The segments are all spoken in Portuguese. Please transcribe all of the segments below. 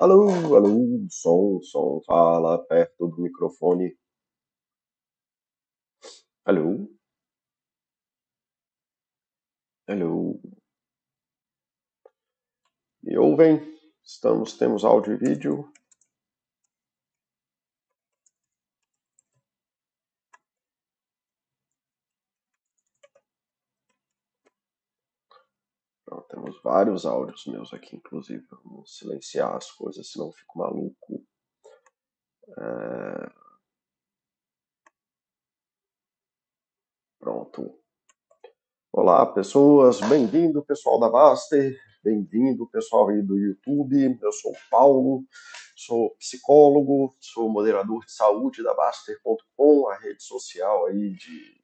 Alô, alô, som, som, fala perto do microfone. Alô, alô. Me ouvem? Estamos, temos áudio e vídeo. Vários áudios meus aqui, inclusive. Vamos silenciar as coisas, senão eu fico maluco. É... Pronto. Olá, pessoas. Bem-vindo, pessoal da Baster. Bem-vindo, pessoal aí do YouTube. Eu sou o Paulo, sou psicólogo, sou moderador de saúde da Baster.com, a rede social aí de.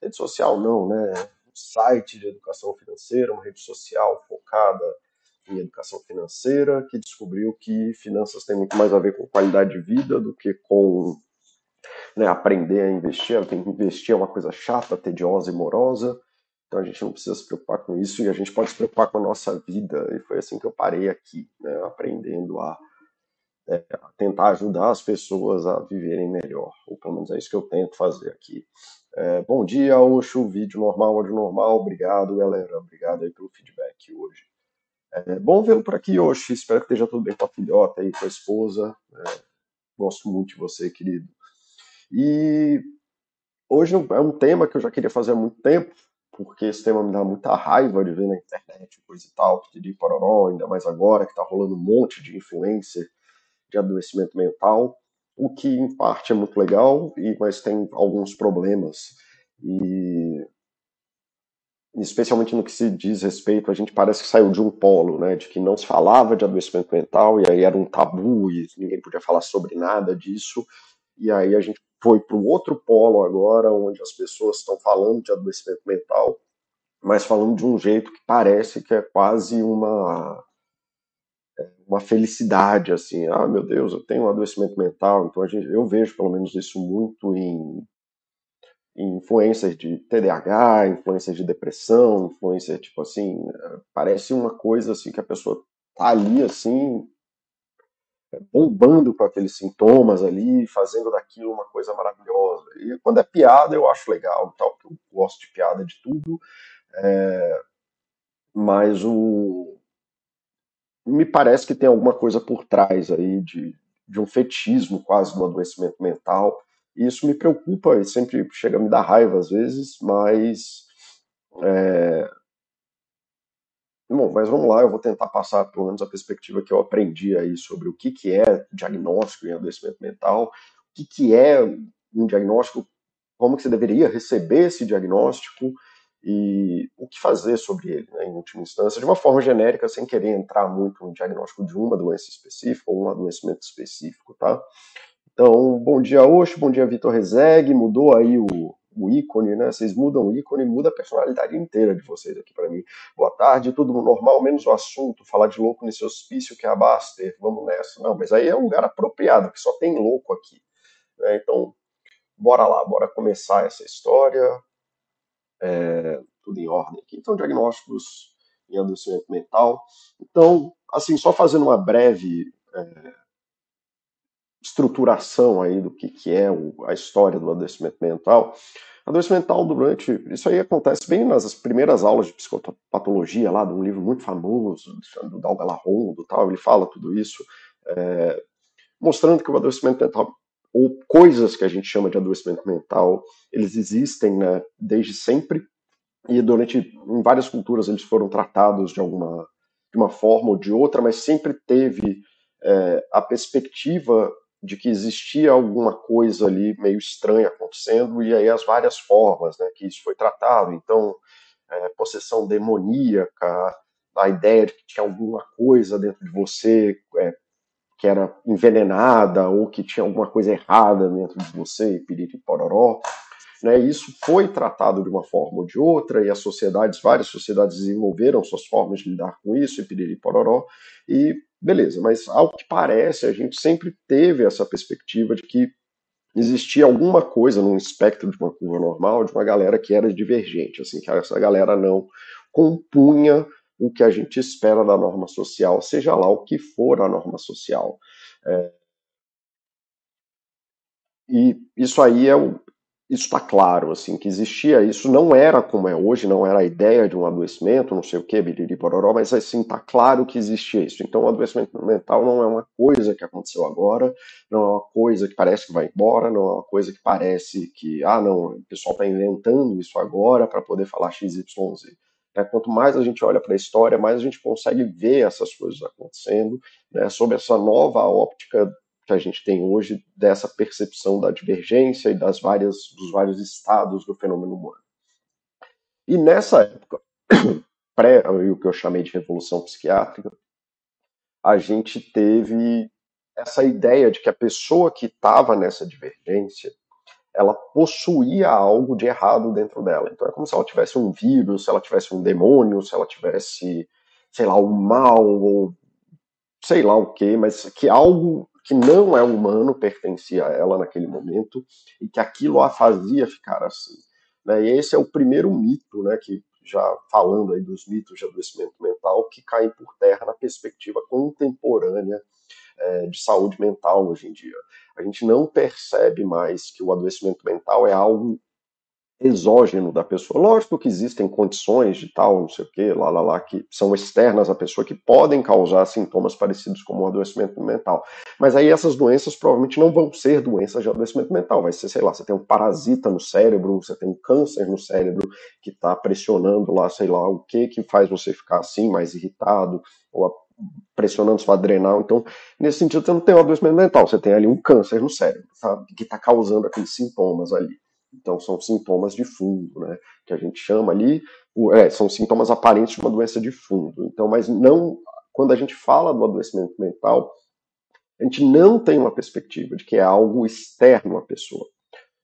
Rede social não, né? Site de educação financeira, uma rede social focada em educação financeira, que descobriu que finanças têm muito mais a ver com qualidade de vida do que com né, aprender a investir. Tem que investir é uma coisa chata, tediosa e morosa. Então a gente não precisa se preocupar com isso e a gente pode se preocupar com a nossa vida. E foi assim que eu parei aqui, né, aprendendo a, é, a tentar ajudar as pessoas a viverem melhor. Ou pelo menos é isso que eu tento fazer aqui. É, bom dia, Oxo, vídeo normal, áudio normal. Obrigado, galera. Obrigado aí pelo feedback hoje. É bom vê-lo por aqui, Oxo. Espero que esteja tudo bem com a filhota aí, com a esposa. É, gosto muito de você, querido. E hoje é um tema que eu já queria fazer há muito tempo, porque esse tema me dá muita raiva de ver na internet, coisa e tal, de pororó, ainda mais agora que tá rolando um monte de influencer de adoecimento mental o que em parte é muito legal, e, mas tem alguns problemas. E especialmente no que se diz respeito, a gente parece que saiu de um polo, né, de que não se falava de adoecimento mental e aí era um tabu e ninguém podia falar sobre nada disso. E aí a gente foi para o outro polo agora, onde as pessoas estão falando de adoecimento mental, mas falando de um jeito que parece que é quase uma uma felicidade, assim, ah, meu Deus, eu tenho um adoecimento mental, então a gente, eu vejo pelo menos isso muito em, em influências de TDAH, influências de depressão, influência, tipo assim, parece uma coisa assim que a pessoa tá ali, assim, bombando com aqueles sintomas ali, fazendo daquilo uma coisa maravilhosa. E quando é piada, eu acho legal, tal, porque eu gosto de piada de tudo, é, mas o me parece que tem alguma coisa por trás aí de, de um fetismo quase do adoecimento mental. E isso me preocupa e sempre chega a me dar raiva às vezes, mas. É... Bom, mas vamos lá, eu vou tentar passar pelo menos a perspectiva que eu aprendi aí sobre o que, que é diagnóstico em adoecimento mental, o que, que é um diagnóstico, como que você deveria receber esse diagnóstico, e o que fazer sobre ele, né, em última instância, de uma forma genérica, sem querer entrar muito no diagnóstico de uma doença específica ou um adoecimento específico, tá? Então, bom dia, Oxo, bom dia, Vitor Rezegue, mudou aí o, o ícone, né? Vocês mudam o ícone, muda a personalidade inteira de vocês aqui para mim. Boa tarde, tudo normal, menos o assunto, falar de louco nesse hospício que é a Baster, vamos nessa. Não, mas aí é um lugar apropriado, que só tem louco aqui. Né? Então, bora lá, bora começar essa história é, tudo em ordem aqui. Então, diagnósticos em adoecimento mental. Então, assim, só fazendo uma breve é, estruturação aí do que, que é o, a história do adoecimento mental. Adoecimento mental durante. Isso aí acontece bem nas primeiras aulas de psicopatologia, lá de um livro muito famoso, do Dalga do tal, ele fala tudo isso, é, mostrando que o adoecimento mental ou coisas que a gente chama de adoecimento mental, eles existem né, desde sempre e durante em várias culturas eles foram tratados de alguma de uma forma ou de outra, mas sempre teve é, a perspectiva de que existia alguma coisa ali meio estranha acontecendo e aí as várias formas né, que isso foi tratado. Então, é, possessão demoníaca, a ideia de que tinha alguma coisa dentro de você é, que era envenenada ou que tinha alguma coisa errada dentro de você, piriri. Né, isso foi tratado de uma forma ou de outra, e as sociedades, várias sociedades desenvolveram suas formas de lidar com isso, e e beleza, mas ao que parece, a gente sempre teve essa perspectiva de que existia alguma coisa num espectro de uma curva normal, de uma galera que era divergente, assim, que essa galera não compunha o que a gente espera da norma social, seja lá o que for a norma social. É, e isso aí é o, isso está claro, assim, que existia, isso não era como é hoje, não era a ideia de um adoecimento, não sei o que, biriri pororó, mas assim, está claro que existia isso. Então o adoecimento mental não é uma coisa que aconteceu agora, não é uma coisa que parece que vai embora, não é uma coisa que parece que, ah, não, o pessoal está inventando isso agora para poder falar XYZ. É, quanto mais a gente olha para a história, mais a gente consegue ver essas coisas acontecendo, né, sob essa nova óptica que a gente tem hoje dessa percepção da divergência e das várias, dos vários estados do fenômeno humano. E nessa época, pré o que eu chamei de revolução psiquiátrica, a gente teve essa ideia de que a pessoa que estava nessa divergência, ela possuía algo de errado dentro dela. Então é como se ela tivesse um vírus, se ela tivesse um demônio, se ela tivesse, sei lá, o um mal, ou sei lá o que, mas que algo que não é humano pertencia a ela naquele momento e que aquilo a fazia ficar assim. Né? E esse é o primeiro mito, né, que já falando aí dos mitos de adoecimento mental, que caem por terra na perspectiva contemporânea é, de saúde mental hoje em dia. A gente não percebe mais que o adoecimento mental é algo exógeno da pessoa. Lógico que existem condições de tal, não sei o que, lá, lá, lá, que são externas à pessoa, que podem causar sintomas parecidos com um adoecimento mental. Mas aí essas doenças provavelmente não vão ser doenças de adoecimento mental. Vai ser, sei lá, você tem um parasita no cérebro, você tem um câncer no cérebro que está pressionando lá, sei lá, o que que faz você ficar assim, mais irritado, ou pressionando sua adrenal. Então, nesse sentido, você não tem um adoecimento mental, você tem ali um câncer no cérebro? Que está causando aqueles sintomas ali. Então, são sintomas de fundo, né? Que a gente chama ali, é, são sintomas aparentes de uma doença de fundo. Então, mas não, quando a gente fala do adoecimento mental, a gente não tem uma perspectiva de que é algo externo à pessoa.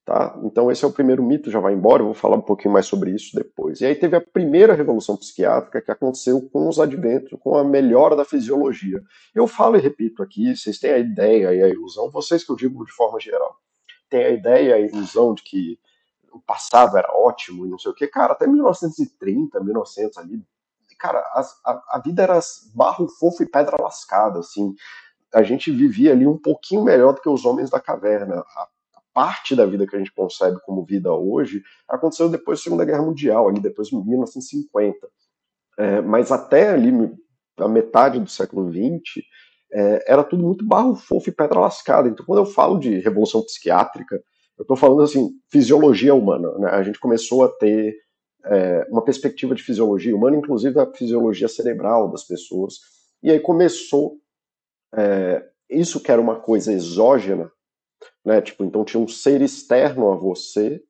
Tá? Então, esse é o primeiro mito, já vai embora, eu vou falar um pouquinho mais sobre isso depois. E aí teve a primeira revolução psiquiátrica que aconteceu com os adventos, com a melhora da fisiologia. Eu falo e repito aqui, vocês têm a ideia e a ilusão, vocês que eu digo de forma geral tem a ideia, a ilusão de que o passado era ótimo e não sei o que, cara, até 1930, 1900 ali, cara, a, a, a vida era barro fofo e pedra lascada, assim, a gente vivia ali um pouquinho melhor do que os homens da caverna. A parte da vida que a gente concebe como vida hoje aconteceu depois da Segunda Guerra Mundial, ali depois de 1950. É, mas até ali, a metade do século XX, é, era tudo muito barro fofo e pedra lascada. Então, quando eu falo de revolução psiquiátrica, eu estou falando assim, fisiologia humana. Né? A gente começou a ter é, uma perspectiva de fisiologia humana, inclusive da fisiologia cerebral das pessoas. E aí começou é, isso que era uma coisa exógena, né? Tipo, então tinha um ser externo a você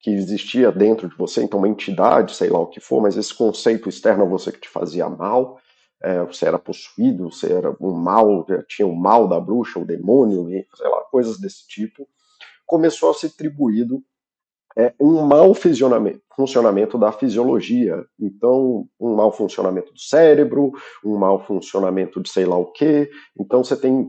que existia dentro de você, então uma entidade, sei lá o que for, mas esse conceito externo a você que te fazia mal é, você era possuído, você era um mal, tinha o um mal da bruxa, o um demônio, sei lá, coisas desse tipo, começou a ser atribuído é, um mau funcionamento da fisiologia. Então, um mau funcionamento do cérebro, um mau funcionamento de sei lá o quê. Então, você tem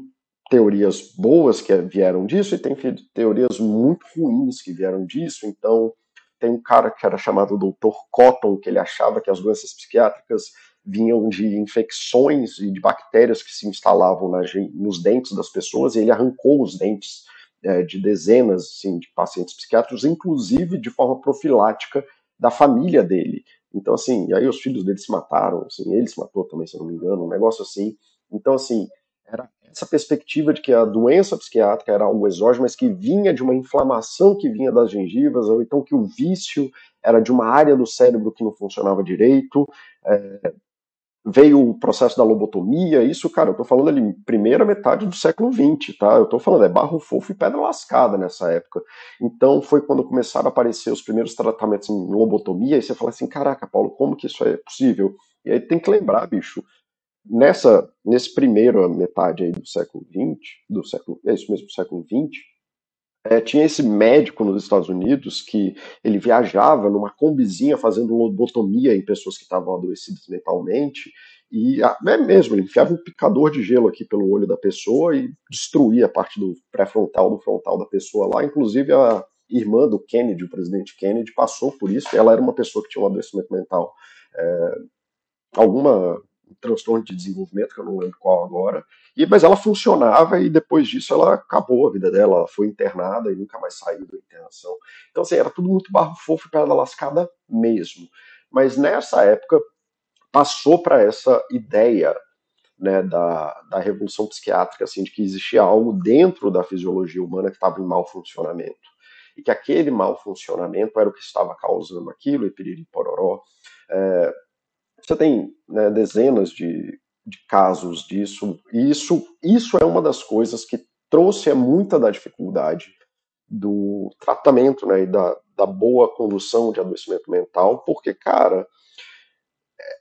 teorias boas que vieram disso e tem teorias muito ruins que vieram disso. Então, tem um cara que era chamado Dr. Cotton, que ele achava que as doenças psiquiátricas vinham de infecções e de bactérias que se instalavam na, nos dentes das pessoas, e ele arrancou os dentes é, de dezenas assim, de pacientes psiquiátricos, inclusive de forma profilática da família dele. Então, assim, aí os filhos dele se mataram, assim, ele se matou também, se não me engano, um negócio assim. Então, assim, era essa perspectiva de que a doença psiquiátrica era algo exógeno, mas que vinha de uma inflamação que vinha das gengivas, ou então que o vício era de uma área do cérebro que não funcionava direito. É, veio o processo da lobotomia, isso, cara, eu tô falando ali, primeira metade do século XX, tá? Eu tô falando, é barro fofo e pedra lascada nessa época. Então foi quando começaram a aparecer os primeiros tratamentos em lobotomia, e você fala assim, caraca, Paulo, como que isso é possível? E aí tem que lembrar, bicho, nessa, nesse primeiro metade aí do século XX, do século, é isso mesmo, século XX, é, tinha esse médico nos Estados Unidos que ele viajava numa combizinha fazendo lobotomia em pessoas que estavam adoecidas mentalmente. E é mesmo, ele enfiava um picador de gelo aqui pelo olho da pessoa e destruía a parte do pré-frontal, do frontal da pessoa lá. Inclusive a irmã do Kennedy, o presidente Kennedy, passou por isso. Ela era uma pessoa que tinha um adoecimento mental é, alguma transtorno de desenvolvimento, que eu não lembro qual agora, e, mas ela funcionava e depois disso ela acabou a vida dela, ela foi internada e nunca mais saiu da internação. Então, assim, era tudo muito barro fofo e pedra lascada mesmo. Mas nessa época passou para essa ideia né, da, da revolução psiquiátrica, assim, de que existia algo dentro da fisiologia humana que estava em mau funcionamento. E que aquele mau funcionamento era o que estava causando aquilo, e piriri pororó. É, você tem né, dezenas de, de casos disso, e isso, isso é uma das coisas que trouxe muita da dificuldade do tratamento né, e da, da boa condução de adoecimento mental, porque, cara,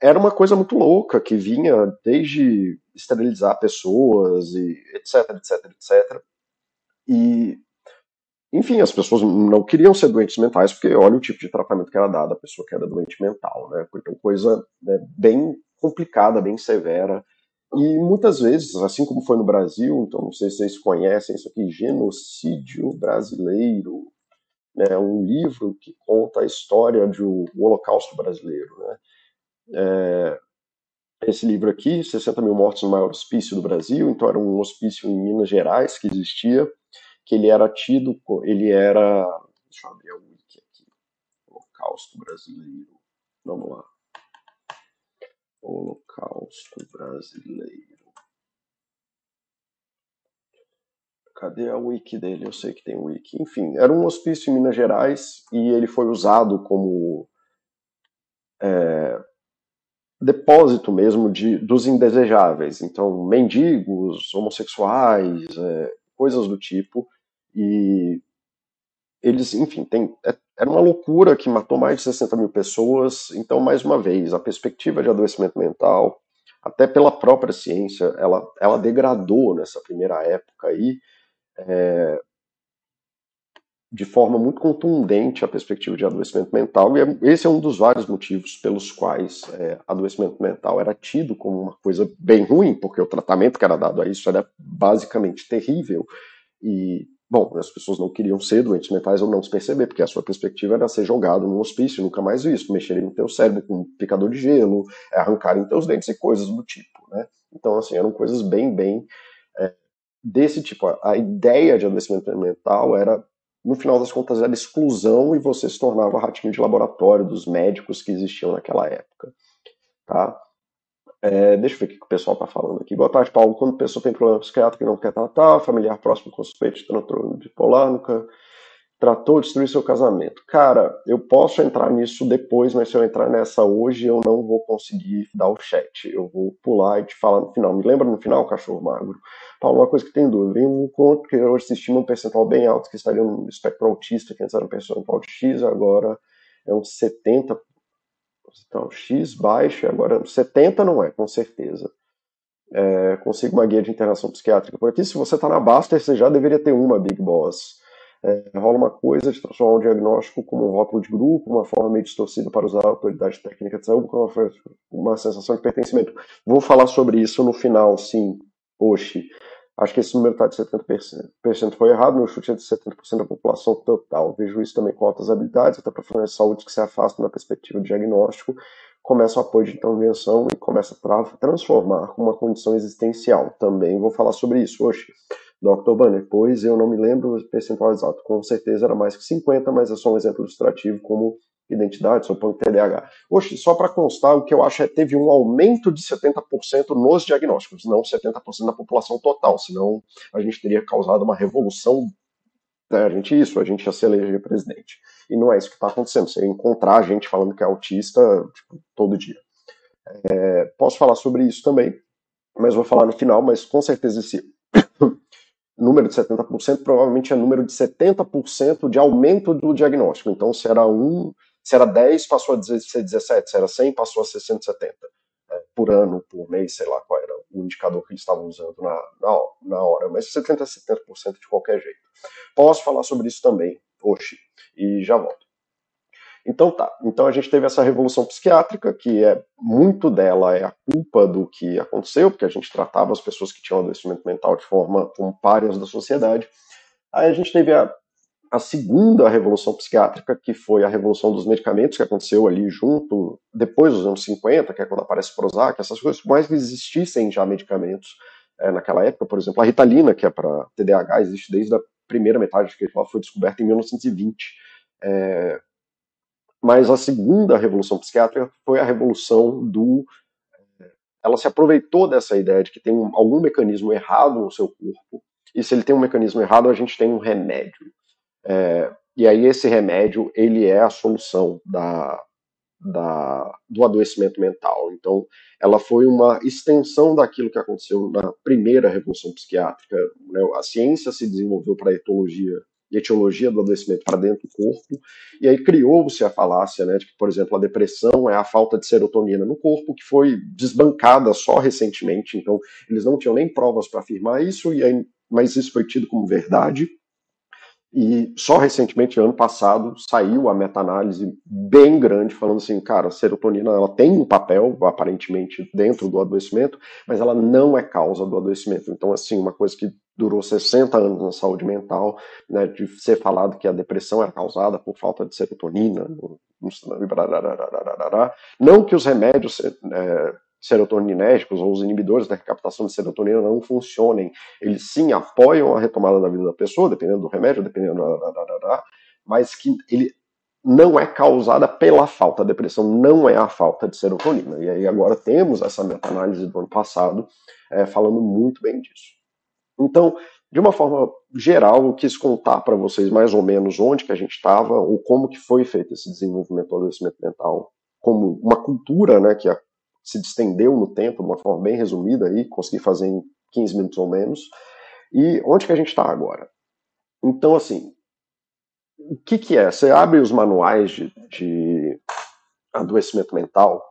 era uma coisa muito louca que vinha desde esterilizar pessoas e etc, etc, etc. E enfim, as pessoas não queriam ser doentes mentais porque olha o tipo de tratamento que era dado à pessoa que era doente mental, né? Então, coisa né, bem complicada, bem severa. E muitas vezes, assim como foi no Brasil, então não sei se vocês conhecem isso aqui, Genocídio Brasileiro, né, um livro que conta a história do Holocausto brasileiro. Né? É, esse livro aqui, 60 mil mortos no maior hospício do Brasil, então era um hospício em Minas Gerais que existia, que ele era tido, ele era, deixa eu abrir o wiki aqui, Holocausto Brasileiro, vamos lá, Holocausto Brasileiro. Cadê a wiki dele? Eu sei que tem wiki. Enfim, era um hospício em Minas Gerais e ele foi usado como é, depósito mesmo de, dos indesejáveis. Então, mendigos, homossexuais, é, coisas do tipo, e eles, enfim, tem, é, era uma loucura que matou mais de 60 mil pessoas. Então, mais uma vez, a perspectiva de adoecimento mental, até pela própria ciência, ela, ela degradou nessa primeira época aí, é, de forma muito contundente a perspectiva de adoecimento mental, e é, esse é um dos vários motivos pelos quais é, adoecimento mental era tido como uma coisa bem ruim, porque o tratamento que era dado a isso era basicamente terrível, e Bom, as pessoas não queriam ser doentes mentais ou não se perceber, porque a sua perspectiva era ser jogado num hospício, nunca mais visto, mexerem no teu cérebro com um picador de gelo, arrancarem teus dentes e coisas do tipo, né? Então, assim, eram coisas bem, bem é, desse tipo. A, ideia de adoecimento mental era, no final das contas, era exclusão e você se tornava ratinho de laboratório dos médicos que existiam naquela época, tá? É, deixa eu ver o que o pessoal está falando aqui. Boa tarde, Paulo. Quando a pessoa tem problema psiquiátrico e não quer tratar, familiar próximo com suspeito de transtorno bipolar, nunca tratou de destruir seu casamento. Cara, eu posso entrar nisso depois, mas se eu entrar nessa hoje, eu não vou conseguir dar o chat. Eu vou pular e te falar no final. Me lembra no final, cachorro magro? Paulo, uma coisa que tem dúvida. Vem um conto que hoje se estima um percentual bem alto que estaria no espectro autista, que antes era um percentual de X, agora é uns 70 então, X baixo, agora 70 não é, com certeza. É, consigo uma guia de internação psiquiátrica por aqui. Se você está na Baster, você já deveria ter uma Big Boss. É, rola uma coisa de transformar um diagnóstico como um rótulo de grupo, uma forma meio distorcida para usar a autoridade técnica de saúde, com uma, uma sensação de pertencimento. Vou falar sobre isso no final, sim. Oxi. Acho que esse número está de 70%. Foi errado, meu chute é de 70% da população total. Vejo isso também com altas habilidades, até profissionais de saúde que se afastam da perspectiva de diagnóstico, começam o apoio de intervenção e começam a transformar uma condição existencial. Também vou falar sobre isso hoje. Dr. Banner, pois eu não me lembro o percentual exato. Com certeza era mais que 50, mas é só um exemplo ilustrativo como identidade, sou ponto TDAH. Oxe, só para constar, o que eu acho é que teve um aumento de 70% nos diagnósticos, não 70% da população total, senão a gente teria causado uma revolução. Né, a gente isso, a gente ia se eleger presidente. E não é isso que está acontecendo. Você encontrar gente falando que é autista tipo, todo dia. É, posso falar sobre isso também, mas vou falar no final, mas com certeza esse número de 70% provavelmente é número de 70% de aumento do diagnóstico. Então, se era um, se era 10, passou a ser 17. Se era 100, passou a ser 170 é, por ano, por mês, sei lá qual era o indicador que eles estavam usando na, na, na hora. Mas 70 a 70% de qualquer jeito. Posso falar sobre isso também, oxi, e já volto. Então tá, então a gente teve essa revolução psiquiátrica, que é muito dela é a culpa do que aconteceu, porque a gente tratava as pessoas que tinham adoecimento mental de forma como párias da sociedade. Aí a gente teve a a segunda revolução psiquiátrica, que foi a revolução dos medicamentos, que aconteceu ali junto, depois dos anos 50, que é quando aparece Prozac, essas coisas, por mais que existissem já medicamentos é, naquela época, por exemplo, a Ritalina, que é para TDAH, existe desde a primeira metade, que ela foi descoberta em 1920. É, mas a segunda revolução psiquiátrica foi a revolução do. Ela se aproveitou dessa ideia de que tem algum mecanismo errado no seu corpo, e se ele tem um mecanismo errado, a gente tem um remédio. É, e aí esse remédio ele é a solução da, da, do adoecimento mental. Então, ela foi uma extensão daquilo que aconteceu na primeira revolução psiquiátrica. Né? A ciência se desenvolveu para a etologia etiologia do adoecimento para dentro do corpo, e aí criou-se a falácia né, de que, por exemplo, a depressão é a falta de serotonina no corpo, que foi desbancada só recentemente, então eles não tinham nem provas para afirmar isso, e aí, mas isso foi tido como verdade. E só recentemente, ano passado, saiu a meta-análise bem grande, falando assim, cara, a serotonina ela tem um papel, aparentemente, dentro do adoecimento, mas ela não é causa do adoecimento. Então, assim, uma coisa que durou 60 anos na saúde mental, né, de ser falado que a depressão era causada por falta de serotonina, não que os remédios é, serotoninérgicos ou os inibidores da recaptação de serotonina não funcionem. Eles sim apoiam a retomada da vida da pessoa, dependendo do remédio, dependendo da, mas que ele não é causada pela falta. A depressão não é a falta de serotonina. E aí agora temos essa meta-análise do ano passado é, falando muito bem disso. Então, de uma forma geral, eu quis contar para vocês mais ou menos onde que a gente estava, ou como que foi feito esse desenvolvimento do adoecimento mental, como uma cultura né, que se distendeu no tempo de uma forma bem resumida aí, consegui fazer em 15 minutos ou menos. E onde que a gente está agora? Então, assim, o que, que é? Você abre os manuais de, de adoecimento mental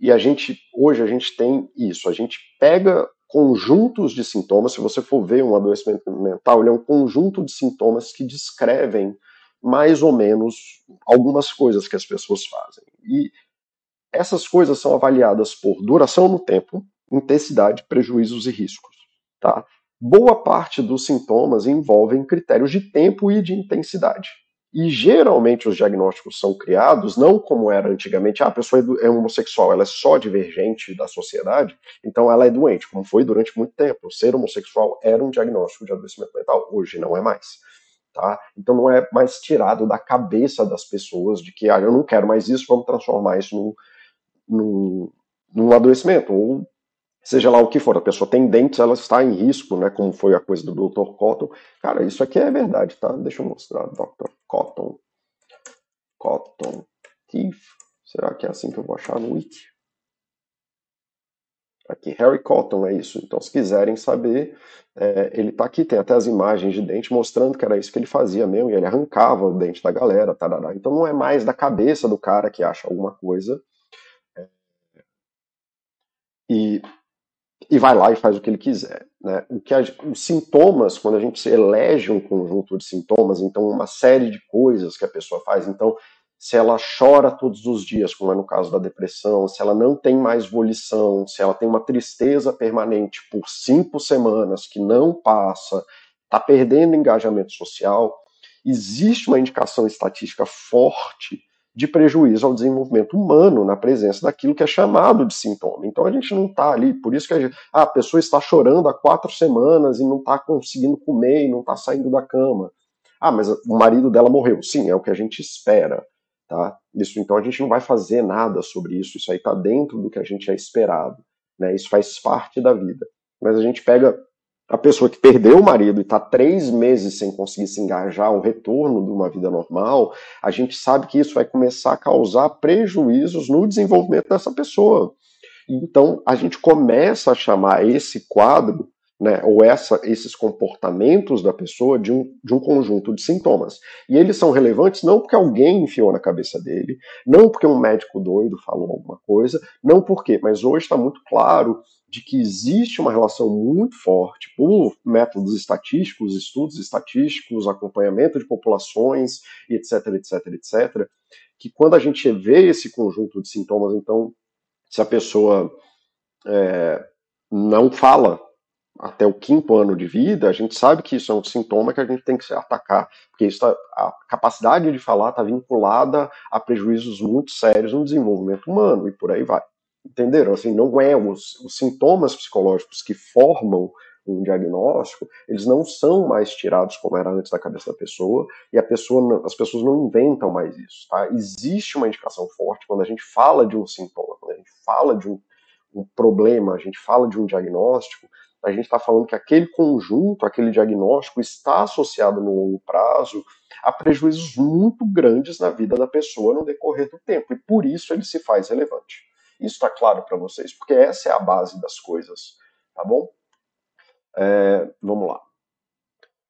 e a gente, hoje a gente tem isso, a gente pega conjuntos de sintomas, se você for ver um adoecimento mental, ele é um conjunto de sintomas que descrevem mais ou menos algumas coisas que as pessoas fazem. E essas coisas são avaliadas por duração no tempo, intensidade, prejuízos e riscos. Tá? Boa parte dos sintomas envolvem critérios de tempo e de intensidade. E geralmente os diagnósticos são criados não como era antigamente, ah, a pessoa é, é homossexual, ela é só divergente da sociedade, então ela é doente, como foi durante muito tempo. Ser homossexual era um diagnóstico de adoecimento mental, hoje não é mais. Tá? Então não é mais tirado da cabeça das pessoas de que ah, eu não quero mais isso, vamos transformar isso num, num, num adoecimento, ou seja lá o que for, a pessoa tem dentes, ela está em risco, né, como foi a coisa do Dr. Cotton. Cara, isso aqui é verdade, tá? Deixa eu mostrar, Dr. Cotton. Cotton Teeth. Será que é assim que eu vou achar no wiki? Aqui, Harry Cotton é isso. Então, se quiserem saber, é, ele está aqui, tem até as imagens de dente mostrando que era isso que ele fazia mesmo, e ele arrancava o dente da galera, tarará. Então não é mais da cabeça do cara que acha alguma coisa, e, e vai lá e faz o que ele quiser. Né? O que a, os sintomas, quando a gente elege um conjunto de sintomas, então uma série de coisas que a pessoa faz, então se ela chora todos os dias, como é no caso da depressão, se ela não tem mais volição, se ela tem uma tristeza permanente por cinco semanas que não passa, está perdendo engajamento social, existe uma indicação estatística forte de prejuízo ao desenvolvimento humano na presença daquilo que é chamado de sintoma. Então a gente não está ali, por isso que a, gente, ah, a pessoa está chorando há quatro semanas e não está conseguindo comer e não está saindo da cama. Ah, mas o marido dela morreu. Sim, é o que a gente espera. Tá? Isso, então a gente não vai fazer nada sobre isso. Isso aí está dentro do que a gente é esperado. Né? Isso faz parte da vida. Mas a gente pega a pessoa que perdeu o marido e está três meses sem conseguir se engajar, o retorno de uma vida normal, a gente sabe que isso vai começar a causar prejuízos no desenvolvimento dessa pessoa. Então, a gente começa a chamar esse quadro, né, ou essa, esses comportamentos da pessoa de um, de um conjunto de sintomas. E eles são relevantes não porque alguém enfiou na cabeça dele, não porque um médico doido falou alguma coisa, não porque, mas hoje está muito claro de que existe uma relação muito forte por métodos estatísticos, estudos estatísticos, acompanhamento de populações, etc, etc, etc, que quando a gente vê esse conjunto de sintomas, então, se a pessoa é, não fala até o quinto ano de vida, a gente sabe que isso é um sintoma que a gente tem que atacar, porque isso tá, a capacidade de falar está vinculada a prejuízos muito sérios no desenvolvimento humano e por aí vai. Entenderam? Assim, não é os, os sintomas psicológicos que formam um diagnóstico, eles não são mais tirados como era antes da cabeça da pessoa, e a pessoa, as pessoas não inventam mais isso, tá? Existe uma indicação forte quando a gente fala de um sintoma, quando a gente fala de um, um problema, a gente fala de um diagnóstico, a gente está falando que aquele conjunto, aquele diagnóstico está associado no longo prazo a prejuízos muito grandes na vida da pessoa no decorrer do tempo, e por isso ele se faz relevante. Isso está claro para vocês, porque essa é a base das coisas, tá bom? É, vamos lá.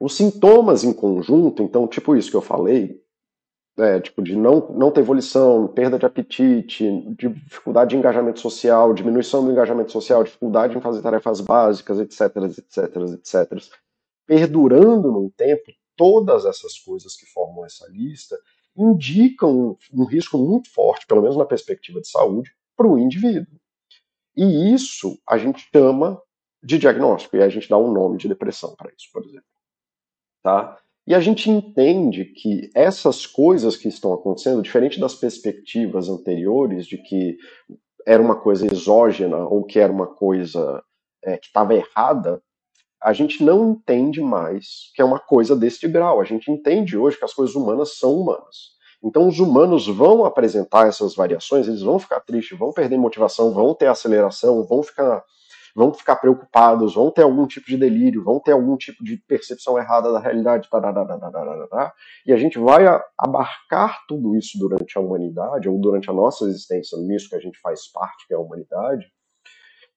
Os sintomas em conjunto, então, tipo isso que eu falei, é, tipo de não, não ter evolução, perda de apetite, dificuldade de engajamento social, diminuição do engajamento social, dificuldade em fazer tarefas básicas, etc, etc, etc, perdurando no tempo, todas essas coisas que formam essa lista indicam um, um risco muito forte, pelo menos na perspectiva de saúde, para o indivíduo. E isso a gente chama de diagnóstico, e a gente dá um nome de depressão para isso, por exemplo. Tá? E a gente entende que essas coisas que estão acontecendo, diferente das perspectivas anteriores de que era uma coisa exógena ou que era uma coisa é, que estava errada, a gente não entende mais que é uma coisa deste grau. A gente entende hoje que as coisas humanas são humanas. Então os humanos vão apresentar essas variações, eles vão ficar tristes, vão perder motivação, vão ter aceleração, vão ficar vão ficar preocupados, vão ter algum tipo de delírio, vão ter algum tipo de percepção errada da realidade, e a gente vai abarcar tudo isso durante a humanidade, ou durante a nossa existência, nisso que a gente faz parte, que é a humanidade,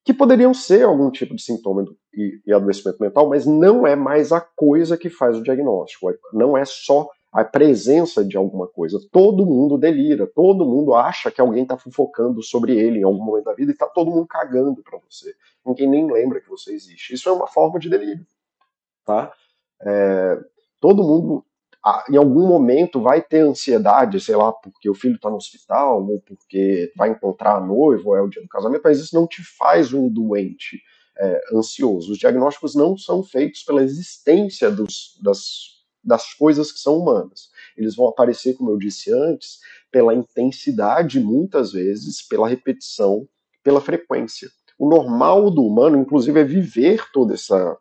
que poderiam ser algum tipo de sintoma e, e adoecimento mental, mas não é mais a coisa que faz o diagnóstico, não é só a presença de alguma coisa. Todo mundo delira, todo mundo acha que alguém está fofocando sobre ele em algum momento da vida e está todo mundo cagando para você. Ninguém nem lembra que você existe. Isso é uma forma de delírio. Tá? É, todo mundo, em algum momento, vai ter ansiedade, sei lá, porque o filho está no hospital, ou porque vai encontrar a noiva, ou é o dia do casamento, mas isso não te faz um doente é, ansioso. Os diagnósticos não são feitos pela existência dos, das das coisas que são humanas. Eles vão aparecer, como eu disse antes, pela intensidade, muitas vezes, pela repetição, pela frequência. O normal do humano, inclusive, é viver toda essa